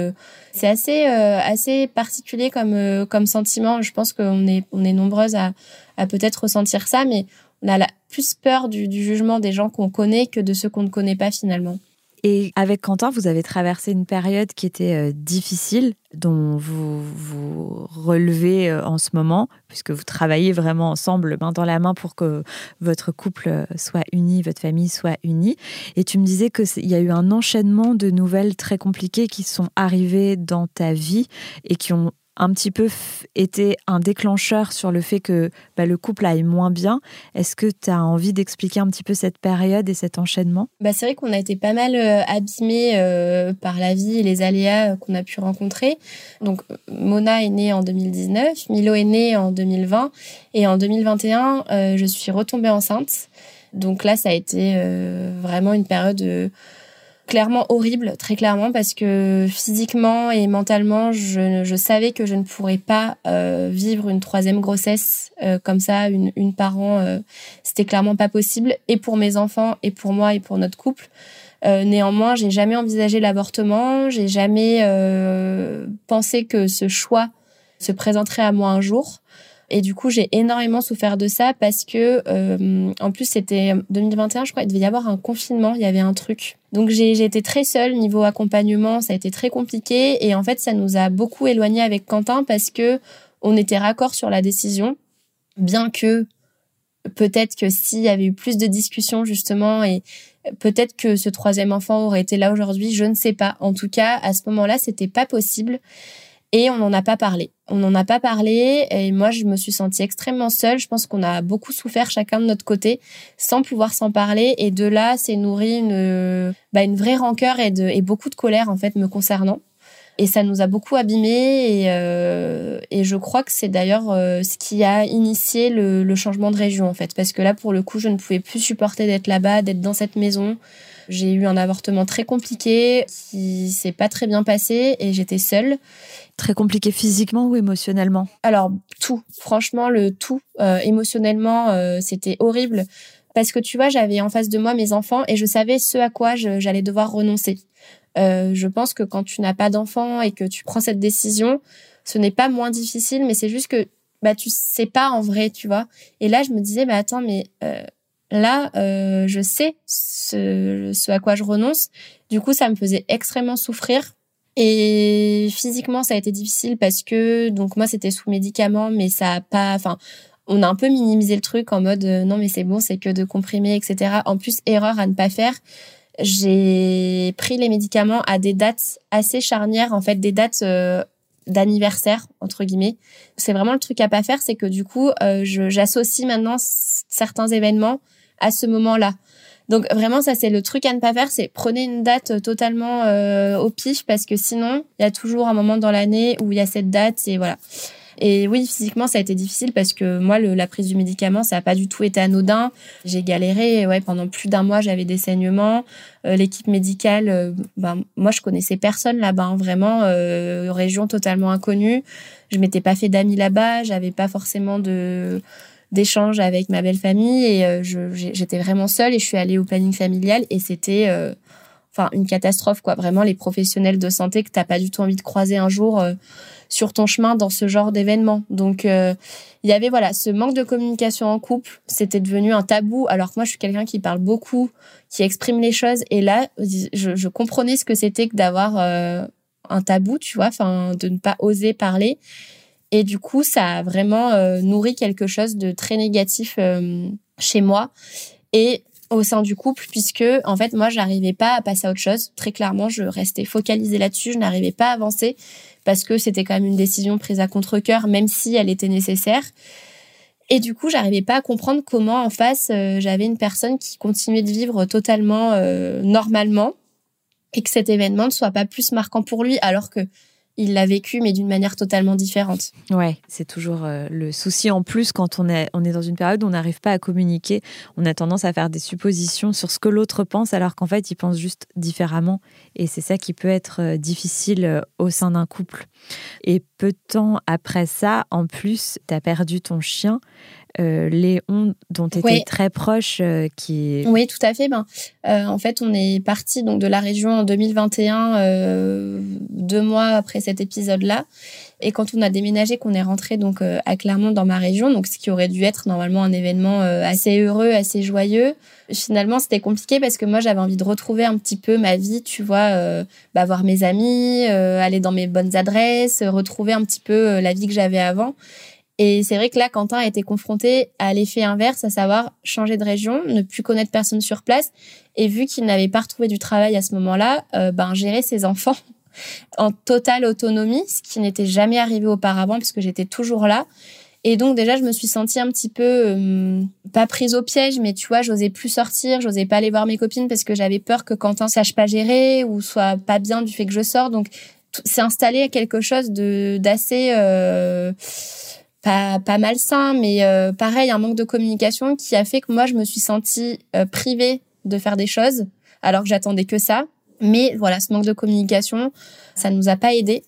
Speaker 2: c'est assez euh, assez particulier comme euh, comme sentiment je pense qu'on est on est nombreuses à à peut-être ressentir ça mais on a la plus peur du, du jugement des gens qu'on connaît que de ceux qu'on ne connaît pas finalement
Speaker 1: et avec Quentin, vous avez traversé une période qui était euh, difficile, dont vous vous relevez euh, en ce moment, puisque vous travaillez vraiment ensemble, main dans la main, pour que votre couple euh, soit uni, votre famille soit unie. Et tu me disais qu'il y a eu un enchaînement de nouvelles très compliquées qui sont arrivées dans ta vie et qui ont un petit peu été un déclencheur sur le fait que bah, le couple aille moins bien. Est-ce que tu as envie d'expliquer un petit peu cette période et cet enchaînement?
Speaker 2: Bah, C'est vrai qu'on a été pas mal euh, abîmés euh, par la vie et les aléas euh, qu'on a pu rencontrer. Donc Mona est née en 2019, Milo est né en 2020 et en 2021, je suis retombée enceinte. Donc là, ça a été vraiment une période clairement horrible, très clairement, parce que physiquement et mentalement, je, je savais que je ne pourrais pas euh, vivre une troisième grossesse euh, comme ça, une, une par an. Euh, C'était clairement pas possible, et pour mes enfants, et pour moi, et pour notre couple. Euh, néanmoins, j'ai jamais envisagé l'avortement, j'ai jamais pensé que ce choix se présenterait à moi un jour. Et du coup, j'ai énormément souffert de ça parce que, euh, en plus, c'était 2021, je crois, il devait y avoir un confinement, il y avait un truc. Donc, j'ai été très seule niveau accompagnement, ça a été très compliqué. Et en fait, ça nous a beaucoup éloignés avec Quentin parce que on était raccord sur la décision, bien que peut-être que s'il y avait eu plus de discussions, justement, et peut-être que ce troisième enfant aurait été là aujourd'hui, je ne sais pas. En tout cas, à ce moment-là, c'était pas possible et on n'en a pas parlé. On n'en a pas parlé et moi je me suis sentie extrêmement seule. Je pense qu'on a beaucoup souffert chacun de notre côté sans pouvoir s'en parler et de là c'est nourri une bah, une vraie rancœur et de et beaucoup de colère en fait me concernant. Et ça nous a beaucoup abîmés et, euh, et je crois que c'est d'ailleurs euh, ce qui a initié le, le changement de région en fait parce que là pour le coup je ne pouvais plus supporter d'être là-bas, d'être dans cette maison. J'ai eu un avortement très compliqué qui s'est pas très bien passé et j'étais seule.
Speaker 1: Très compliqué physiquement ou émotionnellement
Speaker 2: Alors tout, franchement le tout. Euh, émotionnellement, euh, c'était horrible parce que tu vois, j'avais en face de moi mes enfants et je savais ce à quoi j'allais devoir renoncer. Euh, je pense que quand tu n'as pas d'enfants et que tu prends cette décision, ce n'est pas moins difficile, mais c'est juste que bah tu sais pas en vrai, tu vois. Et là, je me disais, bah attends, mais Là, euh, je sais ce, ce à quoi je renonce. Du coup, ça me faisait extrêmement souffrir. Et physiquement, ça a été difficile parce que, donc moi, c'était sous médicaments, mais ça a pas, enfin, on a un peu minimisé le truc en mode, euh, non, mais c'est bon, c'est que de comprimer, etc. En plus, erreur à ne pas faire. J'ai pris les médicaments à des dates assez charnières, en fait, des dates euh, d'anniversaire entre guillemets. C'est vraiment le truc à pas faire, c'est que du coup, euh, j'associe maintenant certains événements à ce moment-là. Donc vraiment, ça c'est le truc à ne pas faire, c'est prenez une date totalement euh, au pif parce que sinon, il y a toujours un moment dans l'année où il y a cette date et voilà. Et oui, physiquement, ça a été difficile parce que moi, la prise du médicament, ça n'a pas du tout été anodin. J'ai galéré. Ouais, pendant plus d'un mois, j'avais des saignements. Euh, l'équipe médicale, euh, ben, moi, je connaissais personne là-bas, hein, vraiment, euh, région totalement inconnue. Je m'étais pas fait d'amis là-bas. J'avais pas forcément de d'échanges avec ma belle famille et euh, j'étais vraiment seule et je suis allée au planning familial et c'était euh, enfin une catastrophe quoi. Vraiment les professionnels de santé que t'as pas du tout envie de croiser un jour euh, sur ton chemin dans ce genre d'événement. Donc il y avait voilà ce manque de communication en couple c'était devenu un tabou alors que moi je suis quelqu'un qui parle beaucoup qui exprime les choses et là je, je comprenais ce que c'était que d'avoir un tabou tu vois enfin de ne pas oser parler et du coup, ça a vraiment euh, nourri quelque chose de très négatif euh, chez moi et au sein du couple, puisque en fait, moi, j'arrivais pas à passer à autre chose. Très clairement, je restais focalisée là-dessus, je n'arrivais pas à avancer parce que c'était quand même une décision prise à contre-cœur, même si elle était nécessaire. Et du coup, j'arrivais pas à comprendre comment en face, euh, j'avais une personne qui continuait de vivre totalement normalement et que cet événement ne soit pas plus marquant pour lui, alors que il l'a vécu, mais d'une manière totalement différente.
Speaker 1: Ouais, c'est toujours euh, le souci en plus quand on est, on est dans une période où on n'arrive pas à communiquer. On a tendance à faire des suppositions sur ce que l'autre pense, alors qu'en fait, il pense juste différemment. Et c'est ça qui peut être euh, difficile euh, au sein d'un couple. Et peu de temps après ça, en plus, tu as perdu ton chien. Léon, dont tu étais très proche, qui...
Speaker 2: Oui, tout à fait. Ben, en fait, on est parti donc, de la région en 2021, deux mois après cet épisode-là. Et quand on a déménagé, qu'on est rentré donc euh, à Clermont dans ma région, donc ce qui aurait dû être normalement un événement euh, assez heureux, assez joyeux, finalement c'était compliqué parce que moi j'avais envie de retrouver un petit peu ma vie, tu vois, euh, bah, voir mes amis, aller dans mes bonnes adresses, retrouver un petit peu la vie que j'avais avant. Et c'est vrai que là, Quentin a été confronté à l'effet inverse, à savoir changer de région, ne plus connaître personne sur place. Et vu qu'il n'avait pas retrouvé du travail à ce moment-là, ben gérer ses enfants <laughs> en totale autonomie, ce qui n'était jamais arrivé auparavant puisque j'étais toujours là. Et donc déjà, je me suis sentie un petit peu euh, pas prise au piège, mais tu vois, j'osais plus sortir, j'osais pas aller voir mes copines parce que j'avais peur que Quentin sache pas gérer ou soit pas bien du fait que je sors. Donc c'est installé quelque chose de d'assez euh, pas pas malsain, mais euh, pareil, un manque de communication qui a fait que moi je me suis sentie privée de faire des choses alors que j'attendais que ça. Mais voilà, ce manque de communication, ça nous a pas aidé.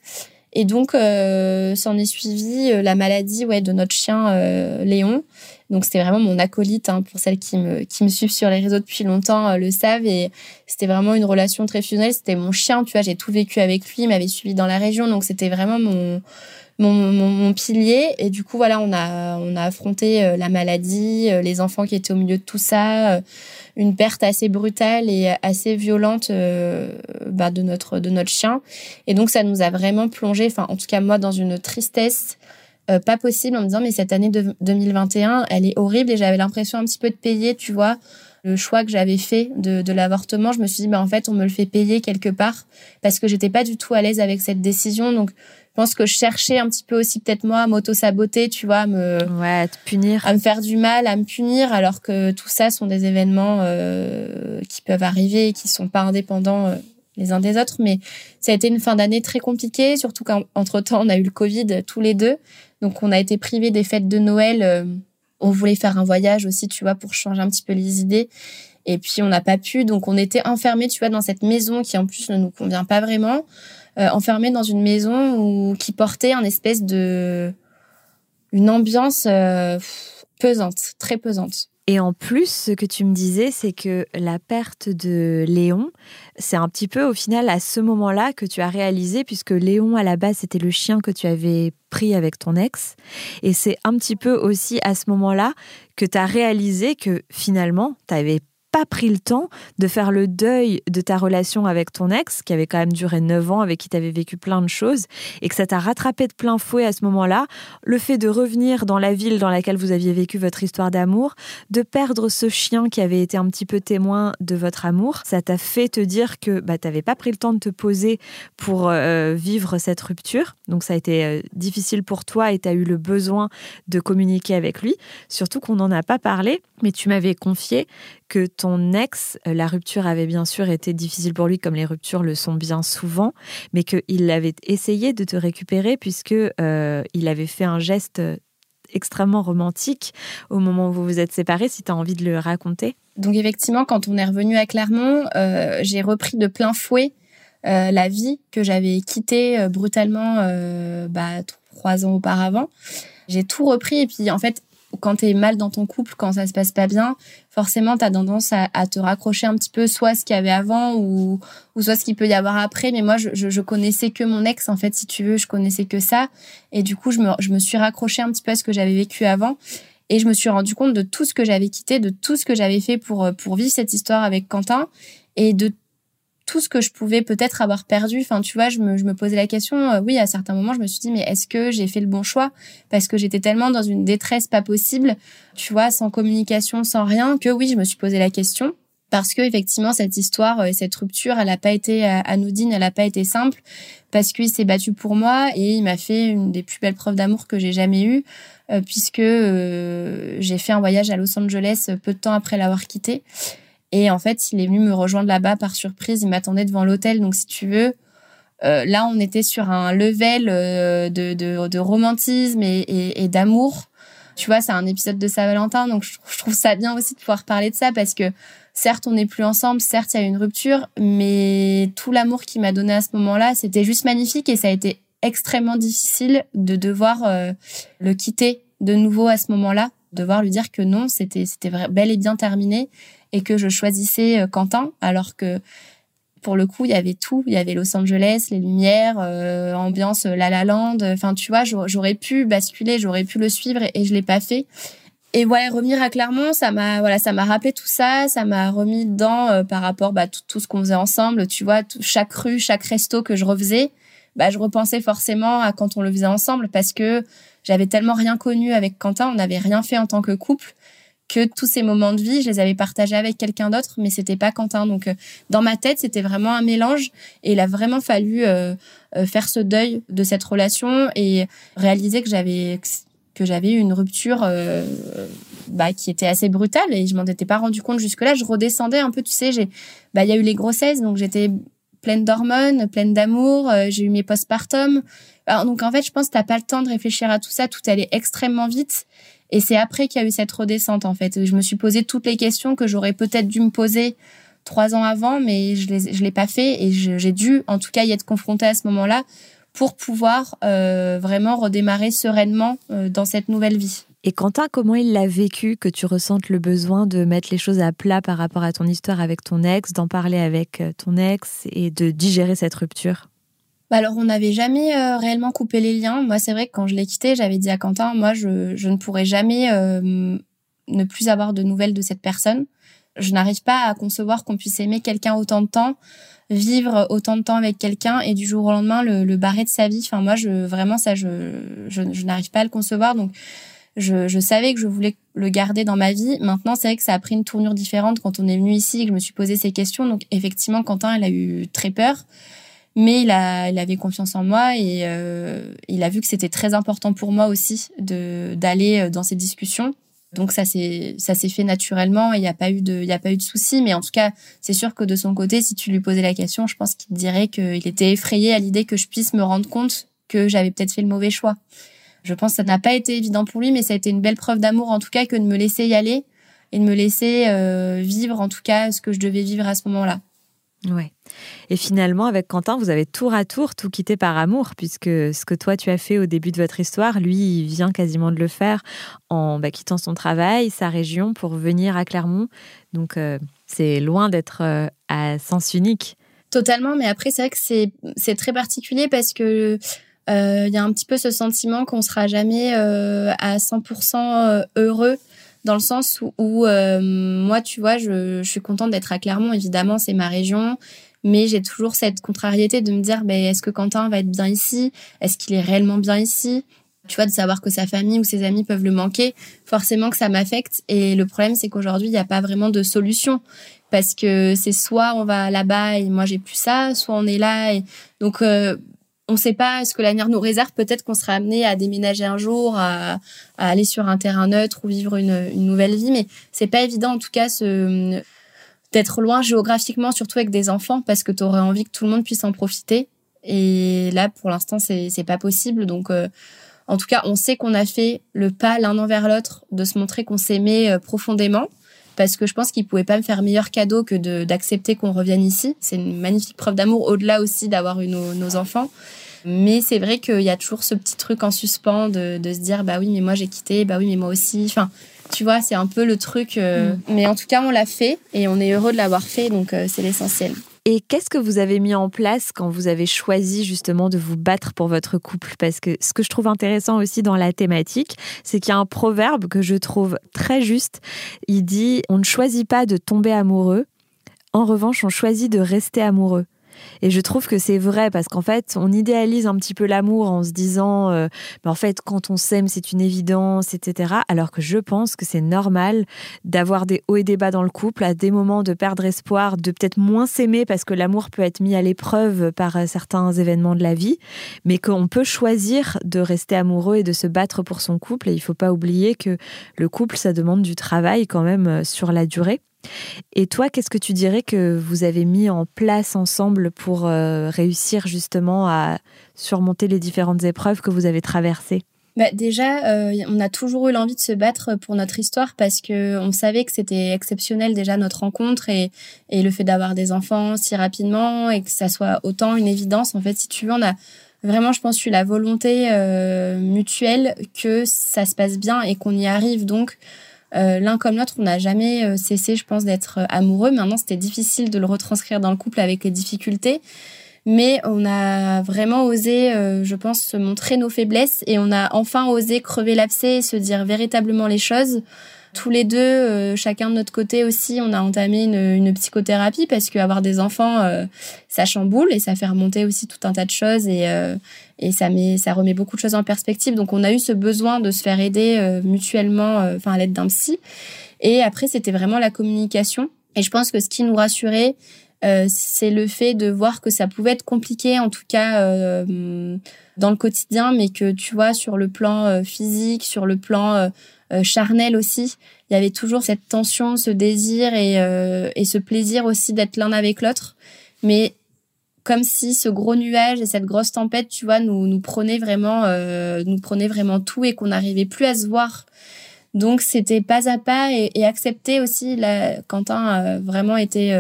Speaker 2: Et donc, euh, s'en est suivi euh, la maladie ouais, de notre chien euh, Léon. Donc, c'était vraiment mon acolyte. Hein, pour celles qui me, qui me suivent sur les réseaux depuis longtemps euh, le savent. Et c'était vraiment une relation très fusionnelle. C'était mon chien, tu vois. J'ai tout vécu avec lui. Il m'avait suivi dans la région. Donc, c'était vraiment mon, mon, pilier. Et du coup, voilà, on a, on a affronté la maladie, les enfants qui étaient au milieu de tout ça une perte assez brutale et assez violente euh, bah, de notre de notre chien. Et donc ça nous a vraiment plongé, enfin en tout cas moi dans une tristesse euh, pas possible en me disant mais cette année de 2021 elle est horrible et j'avais l'impression un petit peu de payer, tu vois le choix que j'avais fait de, de l'avortement, je me suis dit, bah, en fait, on me le fait payer quelque part parce que j'étais pas du tout à l'aise avec cette décision. Donc, je pense que je cherchais un petit peu aussi peut-être moi à m'auto-saboter, tu vois, à me
Speaker 1: ouais, te punir,
Speaker 2: à me faire du mal, à me punir, alors que tout ça sont des événements euh, qui peuvent arriver et qui sont pas indépendants euh, les uns des autres. Mais ça a été une fin d'année très compliquée, surtout qu'entre temps on a eu le Covid tous les deux, donc on a été privés des fêtes de Noël. Euh, on voulait faire un voyage aussi, tu vois, pour changer un petit peu les idées. Et puis on n'a pas pu, donc on était enfermés, tu vois, dans cette maison qui en plus ne nous convient pas vraiment. Euh, enfermé dans une maison où, qui portait un espèce de une ambiance euh, pesante, très pesante.
Speaker 1: Et en plus, ce que tu me disais, c'est que la perte de Léon, c'est un petit peu au final à ce moment-là que tu as réalisé, puisque Léon, à la base, c'était le chien que tu avais pris avec ton ex. Et c'est un petit peu aussi à ce moment-là que tu as réalisé que finalement, tu avais pas pris le temps de faire le deuil de ta relation avec ton ex, qui avait quand même duré 9 ans, avec qui tu avais vécu plein de choses, et que ça t'a rattrapé de plein fouet à ce moment-là, le fait de revenir dans la ville dans laquelle vous aviez vécu votre histoire d'amour, de perdre ce chien qui avait été un petit peu témoin de votre amour, ça t'a fait te dire que bah, tu n'avais pas pris le temps de te poser pour euh, vivre cette rupture. Donc ça a été euh, difficile pour toi et tu as eu le besoin de communiquer avec lui, surtout qu'on n'en a pas parlé, mais tu m'avais confié que ton ex, euh, la rupture avait bien sûr été difficile pour lui, comme les ruptures le sont bien souvent, mais qu'il avait essayé de te récupérer puisque euh, il avait fait un geste extrêmement romantique au moment où vous vous êtes séparés, si tu as envie de le raconter.
Speaker 2: Donc effectivement, quand on est revenu à Clermont, euh, j'ai repris de plein fouet la vie que j'avais quittée brutalement bah, trois ans auparavant. J'ai tout repris et puis en fait, quand tu es mal dans ton couple, quand ça se passe pas bien, forcément, tu as tendance à, te raccrocher un petit peu soit ce qu'il y avait avant ou, ou soit ce qu'il peut y avoir après. Mais moi, je, connaissais que mon ex, en fait, si tu veux, je connaissais que ça. Et du coup, je me, je me suis raccrochée un petit peu à ce que j'avais vécu avant. Et je me suis rendu compte de tout ce que j'avais quitté, de tout ce que j'avais fait pour, pour vivre cette histoire avec Quentin et de tout ce que je pouvais peut-être avoir perdu. Enfin, tu vois, je me, je me posais la question. Euh, oui, à certains moments, je me suis dit, mais est-ce que j'ai fait le bon choix? Parce que j'étais tellement dans une détresse pas possible, tu vois, sans communication, sans rien, que oui, je me suis posé la question. Parce que effectivement, cette histoire et euh, cette rupture, elle n'a pas été euh, anodine, elle n'a pas été simple, parce qu'il s'est battu pour moi et il m'a fait une des plus belles preuves d'amour que j'ai jamais eues, puisque j'ai fait un voyage à Los Angeles peu de temps après l'avoir quitté. Et en fait, il est venu me rejoindre là-bas par surprise. Il m'attendait devant l'hôtel. Donc, si tu veux, euh, là, on était sur un level euh, de, de, de, romantisme et, et, et d'amour. Tu vois, c'est un épisode de Saint-Valentin. Donc, je, trouve ça bien aussi de pouvoir parler de ça parce que certes, on n'est plus ensemble. Certes, il y a eu une rupture. Mais tout l'amour qu'il m'a donné à ce moment-là, c'était juste magnifique. Et ça a été extrêmement difficile de devoir euh, le quitter de nouveau à ce moment-là devoir lui dire que non, c'était c'était bel et bien terminé et que je choisissais euh, Quentin alors que pour le coup, il y avait tout. Il y avait Los Angeles, les lumières, euh, ambiance La La Land. Enfin, tu vois, j'aurais pu basculer, j'aurais pu le suivre et, je l'ai pas fait. Et voilà, revenir à Clermont, ça m'a voilà, ça m'a rappelé tout ça, ça m'a remis dedans euh, par rapport bah tout, tout ce qu'on faisait ensemble, tu vois, chaque rue, chaque resto que je refaisais, bah je repensais forcément à quand on le faisait ensemble parce que j'avais tellement rien connu avec Quentin, on n'avait rien fait en tant que couple que tous ces moments de vie, je les avais partagés avec quelqu'un d'autre, mais c'était pas Quentin. Donc, euh, dans ma tête, c'était vraiment un mélange, et il a vraiment fallu euh, euh, faire ce deuil de cette relation et réaliser que j'avais que j'avais eu une rupture bah, qui était assez brutale et je m'en étais pas rendu compte jusque là. Je redescendais un peu, tu sais, bah il y a eu les grossesses, donc j'étais pleine d'hormones, pleine d'amour. j'ai eu mes postpartum. donc en fait, je pense que t'as pas le temps de réfléchir à tout ça. Tout allait extrêmement vite. Et c'est après qu'il y a eu cette redescente, en fait. Je me suis posé toutes les questions que j'aurais peut-être dû me poser trois ans avant, mais je ne l'ai pas fait. Et j'ai dû, en tout cas, y être confrontée à ce moment-là pour pouvoir euh, vraiment redémarrer sereinement euh, dans cette nouvelle vie.
Speaker 1: Et Quentin, comment il l'a vécu que tu ressentes le besoin de mettre les choses à plat par rapport à ton histoire avec ton ex, d'en parler avec euh, ton ex et de digérer cette rupture?
Speaker 2: Bah alors, on n'avait jamais euh, réellement coupé les liens. Moi, c'est vrai que quand je l'ai quitté, j'avais dit à Quentin, moi, je, je ne pourrais jamais euh, ne plus avoir de nouvelles de cette personne. Je n'arrive pas à concevoir qu'on puisse aimer quelqu'un autant de temps, vivre autant de temps avec quelqu'un et du jour au lendemain le, barrer de sa vie. Enfin, moi, je vraiment ça, je, je, je n'arrive pas à le concevoir. Donc, je, je, savais que je voulais le garder dans ma vie. Maintenant, c'est vrai que ça a pris une tournure différente quand on est venu ici et que je me suis posé ces questions. Donc, effectivement, Quentin, il a eu très peur mais il, a, il avait confiance en moi et euh, il a vu que c'était très important pour moi aussi de d'aller euh, dans ces discussions. Donc ça s'est ça s'est fait naturellement et il n'y a pas eu de il a pas eu de souci mais en tout cas c'est sûr que de son côté si tu lui posais la question je pense qu'il dirait qu'il était effrayé à l'idée que je puisse me rendre compte que j'avais peut-être fait le mauvais choix. Je pense que ça n'a pas été évident pour lui mais ça a été une belle preuve d'amour en tout cas que de me laisser y aller et de me laisser euh, vivre en tout cas ce que je devais vivre à ce moment-là.
Speaker 1: Ouais. Et finalement, avec Quentin, vous avez tour à tour tout quitté par amour, puisque ce que toi tu as fait au début de votre histoire, lui, il vient quasiment de le faire en bah, quittant son travail, sa région, pour venir à Clermont. Donc, euh, c'est loin d'être euh, à sens unique.
Speaker 2: Totalement, mais après, c'est vrai que c'est très particulier parce que euh, il y a un petit peu ce sentiment qu'on sera jamais à 100% heureux dans le sens où, euh, moi, tu vois, je, je suis contente d'être à Clermont. Évidemment, c'est ma région, mais j'ai toujours cette contrariété de me dire, ben, est-ce que Quentin va être bien ici? Est-ce qu'il est réellement bien ici? Tu vois, de savoir que sa famille ou ses amis peuvent le manquer, forcément que ça m'affecte. Et le problème, c'est qu'aujourd'hui, il n'y a pas vraiment de solution. Parce que c'est soit on va là-bas et moi j'ai plus ça, soit on est là. Et... Donc, euh, on ne sait pas ce que l'avenir nous réserve. Peut-être qu'on sera amené à déménager un jour, à, aller sur un terrain neutre ou vivre une, nouvelle vie, mais c'est pas évident en tout cas d'être loin géographiquement, surtout avec des enfants, parce que tu aurais envie que tout le monde puisse en profiter. Et là, pour l'instant, c'est c'est pas possible. Donc, euh, en tout cas, on sait qu'on a fait le pas l'un envers l'autre de se montrer qu'on s'aimait euh, profondément parce que je pense qu'il pouvait pas me faire meilleur cadeau que d'accepter qu'on revienne ici. C'est une magnifique preuve d'amour au-delà aussi d'avoir eu nos, enfants. Mais c'est vrai qu'il y a toujours ce petit truc en suspens de, se dire bah oui mais moi j'ai quitté, bah oui mais moi aussi. Enfin, tu vois, c'est un peu le truc. Euh, mm. Mais en tout cas, on l'a fait et on est heureux de l'avoir fait, donc euh, c'est l'essentiel.
Speaker 1: Et qu'est-ce que vous avez mis en place quand vous avez choisi justement de vous battre pour votre couple? Parce que ce que je trouve intéressant aussi dans la thématique, c'est qu'il y a un proverbe que je trouve très juste. Il dit, on ne choisit pas de tomber amoureux, en revanche, on choisit de rester amoureux. Et je trouve que c'est vrai parce qu'en fait, on idéalise un petit peu l'amour en se disant, euh, mais en fait, quand on s'aime, c'est une évidence, etc. Alors que je pense que c'est normal d'avoir des hauts et des bas dans le couple, à des moments de perdre espoir, de peut-être moins s'aimer parce que l'amour peut être mis à l'épreuve par euh, certains événements de la vie, mais qu'on peut choisir de rester amoureux et de se battre pour son couple. Et il faut pas oublier que le couple, ça demande du travail quand même euh, sur la durée. Et toi, qu'est-ce que tu dirais que vous avez mis en place ensemble pour euh, réussir justement à surmonter les différentes épreuves que vous avez traversées?
Speaker 2: Bah déjà, euh, on a toujours eu l'envie de se battre pour notre histoire parce que on savait que c'était exceptionnel déjà notre rencontre et, et le fait d'avoir des enfants si rapidement et que ça soit autant une évidence. En fait, si tu veux, on a vraiment, je pense, eu la volonté euh, mutuelle que ça se passe bien et qu'on y arrive. Donc, euh, l'un comme l'autre, on n'a jamais euh, cessé, je pense, d'être amoureux. Maintenant, c'était difficile de le retranscrire dans le couple avec les difficultés. Mais on a vraiment osé, je pense, se montrer nos faiblesses et on a enfin osé crever l'abcès et se dire véritablement les choses tous les deux, euh, chacun de notre côté aussi, on a entamé une, psychothérapie parce qu'avoir des enfants, euh, ça chamboule et ça fait remonter aussi tout un tas de choses et, euh, et ça, met, ça remet beaucoup de choses en perspective. Donc on a eu ce besoin de se faire aider mutuellement, enfin à l'aide d'un psy. Et après, c'était vraiment la communication. Et je pense que ce qui nous rassurait, c'est le fait de voir que ça pouvait être compliqué, en tout cas dans le quotidien, mais que tu vois, sur le plan physique, sur le plan charnel aussi. Il y avait toujours cette tension, ce désir et, euh, et ce plaisir aussi d'être l'un avec l'autre. Mais comme si ce gros nuage et cette grosse tempête, tu vois, nous nous prenait vraiment, euh, nous prenait vraiment tout et qu'on n'arrivait plus à se voir. Donc c'était pas à pas et, accepter aussi. Quentin a vraiment été,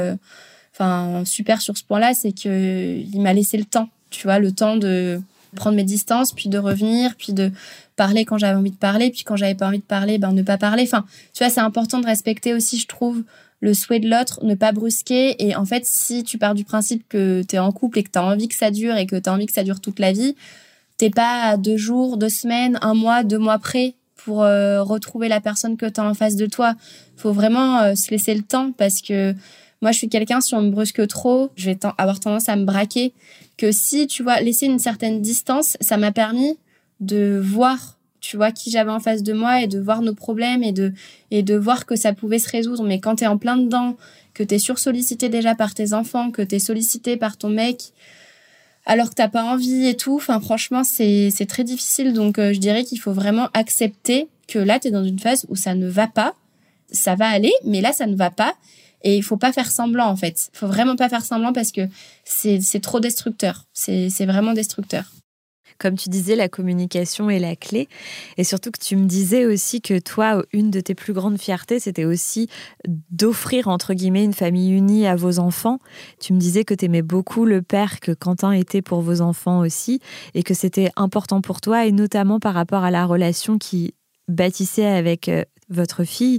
Speaker 2: super sur ce point-là, c'est que il m'a laissé le temps, tu vois, le temps de prendre mes distances, puis de revenir, puis de parler quand j'avais envie de parler, puis quand j'avais pas envie de parler, ben ne pas parler. Enfin, tu vois, c'est important de respecter aussi, je trouve, le souhait de l'autre, ne pas brusquer. Et en fait, si tu pars du principe que tu es en couple et que tu as envie que ça dure et que tu as envie que ça dure toute la vie, t'es pas à deux jours, deux semaines, un mois, deux mois près pour euh, retrouver la personne que tu as en face de toi. faut vraiment euh, se laisser le temps parce que moi, je suis quelqu'un, si on me brusque trop, je vais avoir tendance à me braquer. Que si, tu vois, laisser une certaine distance, ça m'a permis de voir tu vois qui j'avais en face de moi et de voir nos problèmes et de et de voir que ça pouvait se résoudre. Mais quand tu es en plein dedans que tu es sursollicité déjà par tes enfants que tu es sollicité par ton mec alors que t'as pas envie et tout franchement c'est c'est très difficile. Donc euh, je dirais qu'il faut vraiment accepter que là tu es dans une phase où ça ne va pas. Ça va aller mais là ça ne va pas. Et il faut pas faire semblant en fait. Faut vraiment pas faire semblant parce que c'est c'est trop destructeur. C'est c'est vraiment destructeur
Speaker 1: comme tu disais, la communication est la clé. Et surtout que tu me disais aussi que toi, une de tes plus grandes fiertés, c'était aussi d'offrir, entre guillemets, une famille unie à vos enfants. Tu me disais que tu aimais beaucoup le père que Quentin était pour vos enfants aussi, et que c'était important pour toi, et notamment par rapport à la relation qui bâtissait avec euh, votre fille,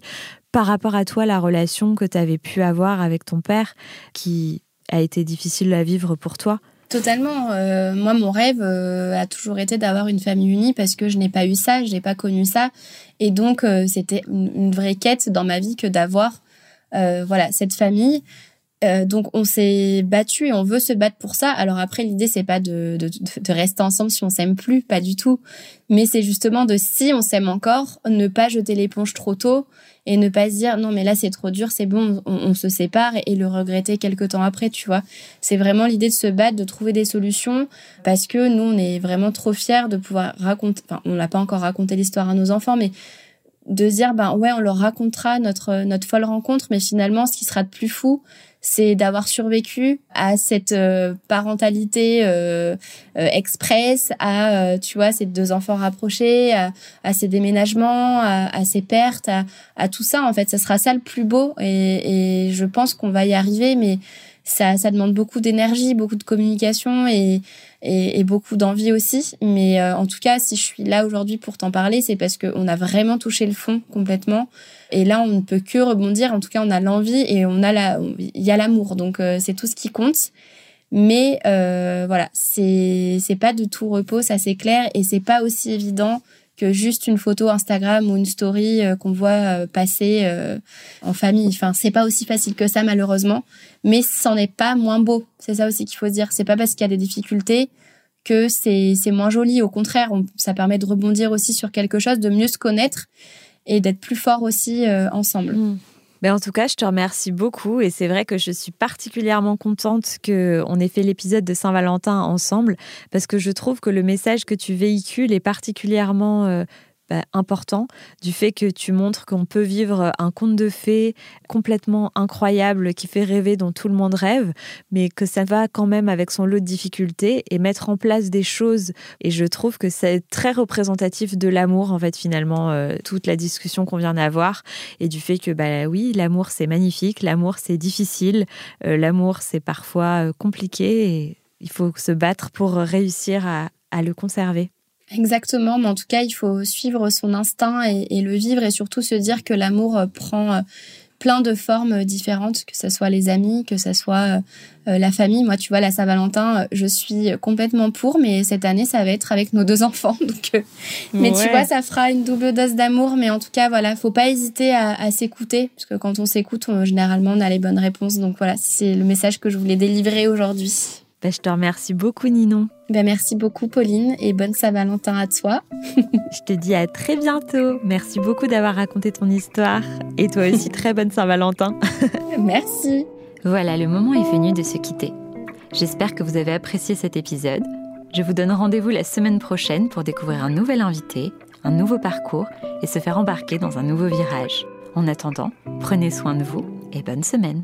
Speaker 1: par rapport à toi, la relation que tu avais pu avoir avec ton père, qui a été difficile à vivre pour toi.
Speaker 2: Totalement. Euh, moi, mon rêve euh, a toujours été d'avoir une famille unie parce que je n'ai pas eu ça, je n'ai pas connu ça. Et donc, euh, c'était une, vraie quête dans ma vie que d'avoir voilà cette famille. donc, on s'est battu et on veut se battre pour ça. Alors après, l'idée, c'est pas de, de, de, rester ensemble si on s'aime plus, pas du tout. Mais c'est justement de, si on s'aime encore, ne pas jeter l'éponge trop tôt et ne pas se dire non mais là c'est trop dur, c'est bon, on, se sépare et, le regretter quelques temps après, tu vois. C'est vraiment l'idée de se battre, de trouver des solutions parce que nous on est vraiment trop fiers de pouvoir raconter, enfin on l'a pas encore raconté l'histoire à nos enfants, mais de dire ben ouais on leur racontera notre notre folle rencontre, mais finalement ce qui sera de plus fou c'est d'avoir survécu à cette euh, parentalité euh, euh, express, à tu vois ces deux enfants rapprochés, à, à ces déménagements, à, à ces pertes, à, à, tout ça. En fait, ce sera ça le plus beau et, et je pense qu'on va y arriver, mais ça, ça demande beaucoup d'énergie, beaucoup de communication et, et, beaucoup d'envie aussi. Mais en tout cas, si je suis là aujourd'hui pour t'en parler, c'est parce qu'on a vraiment touché le fond complètement. Et là, on ne peut que rebondir. En tout cas, on a l'envie et on a la, il y a l'amour. Donc, euh, c'est tout ce qui compte. Mais euh, voilà, c'est c'est pas de tout repos, ça c'est clair, et c'est pas aussi évident que juste une photo Instagram ou une story euh, qu'on voit passer en famille. Enfin, c'est pas aussi facile que ça malheureusement, mais c'en est pas moins beau. C'est ça aussi qu'il faut dire. C'est pas parce qu'il y a des difficultés que c'est moins joli. Au contraire, ça permet de rebondir aussi sur quelque chose, de mieux se connaître et d'être plus forts aussi euh, ensemble.
Speaker 1: Mm. Ben en tout cas, je te remercie beaucoup et c'est vrai que je suis particulièrement contente qu'on ait fait l'épisode de Saint-Valentin ensemble parce que je trouve que le message que tu véhicules est particulièrement euh, bah, important du fait que tu montres qu'on peut vivre un conte de fées complètement incroyable qui fait rêver, dont tout le monde rêve, mais que ça va quand même avec son lot de difficultés et mettre en place des choses. Et je trouve que c'est très représentatif de l'amour, en fait, finalement, euh, toute la discussion qu'on vient d'avoir et du fait que, bah oui, l'amour c'est magnifique, l'amour c'est difficile, euh, l'amour c'est parfois euh, compliqué et il faut se battre pour réussir à, le conserver.
Speaker 2: Exactement, mais en tout cas, il faut suivre son instinct et, le vivre et surtout se dire que l'amour prend plein de formes différentes, que ce soit les amis, que ce soit euh, la famille. Moi, tu vois, la Saint-Valentin, euh, je suis complètement pour, mais cette année, ça va être avec nos deux <laughs> enfants. Donc, euh, mais tu vois, ça fera une double dose d'amour. Mais en tout cas, voilà, faut pas hésiter à, s'écouter, parce que quand on s'écoute, généralement, on a les bonnes réponses. Donc voilà, c'est le message que je voulais délivrer aujourd'hui.
Speaker 1: Bah, je te remercie beaucoup, Ninon.
Speaker 2: Ben, merci beaucoup, Pauline, et bonne Saint-Valentin à toi. <laughs>
Speaker 1: je te dis à très bientôt. Merci beaucoup d'avoir raconté ton histoire. Et toi aussi, <laughs> très bonne Saint-Valentin. <laughs>
Speaker 2: merci.
Speaker 1: Voilà, le moment est venu de se quitter. J'espère que vous avez apprécié cet épisode. Je vous donne rendez-vous la semaine prochaine pour découvrir un nouvel invité, un nouveau parcours et se faire embarquer dans un nouveau virage. En attendant, prenez soin de vous et bonne semaine.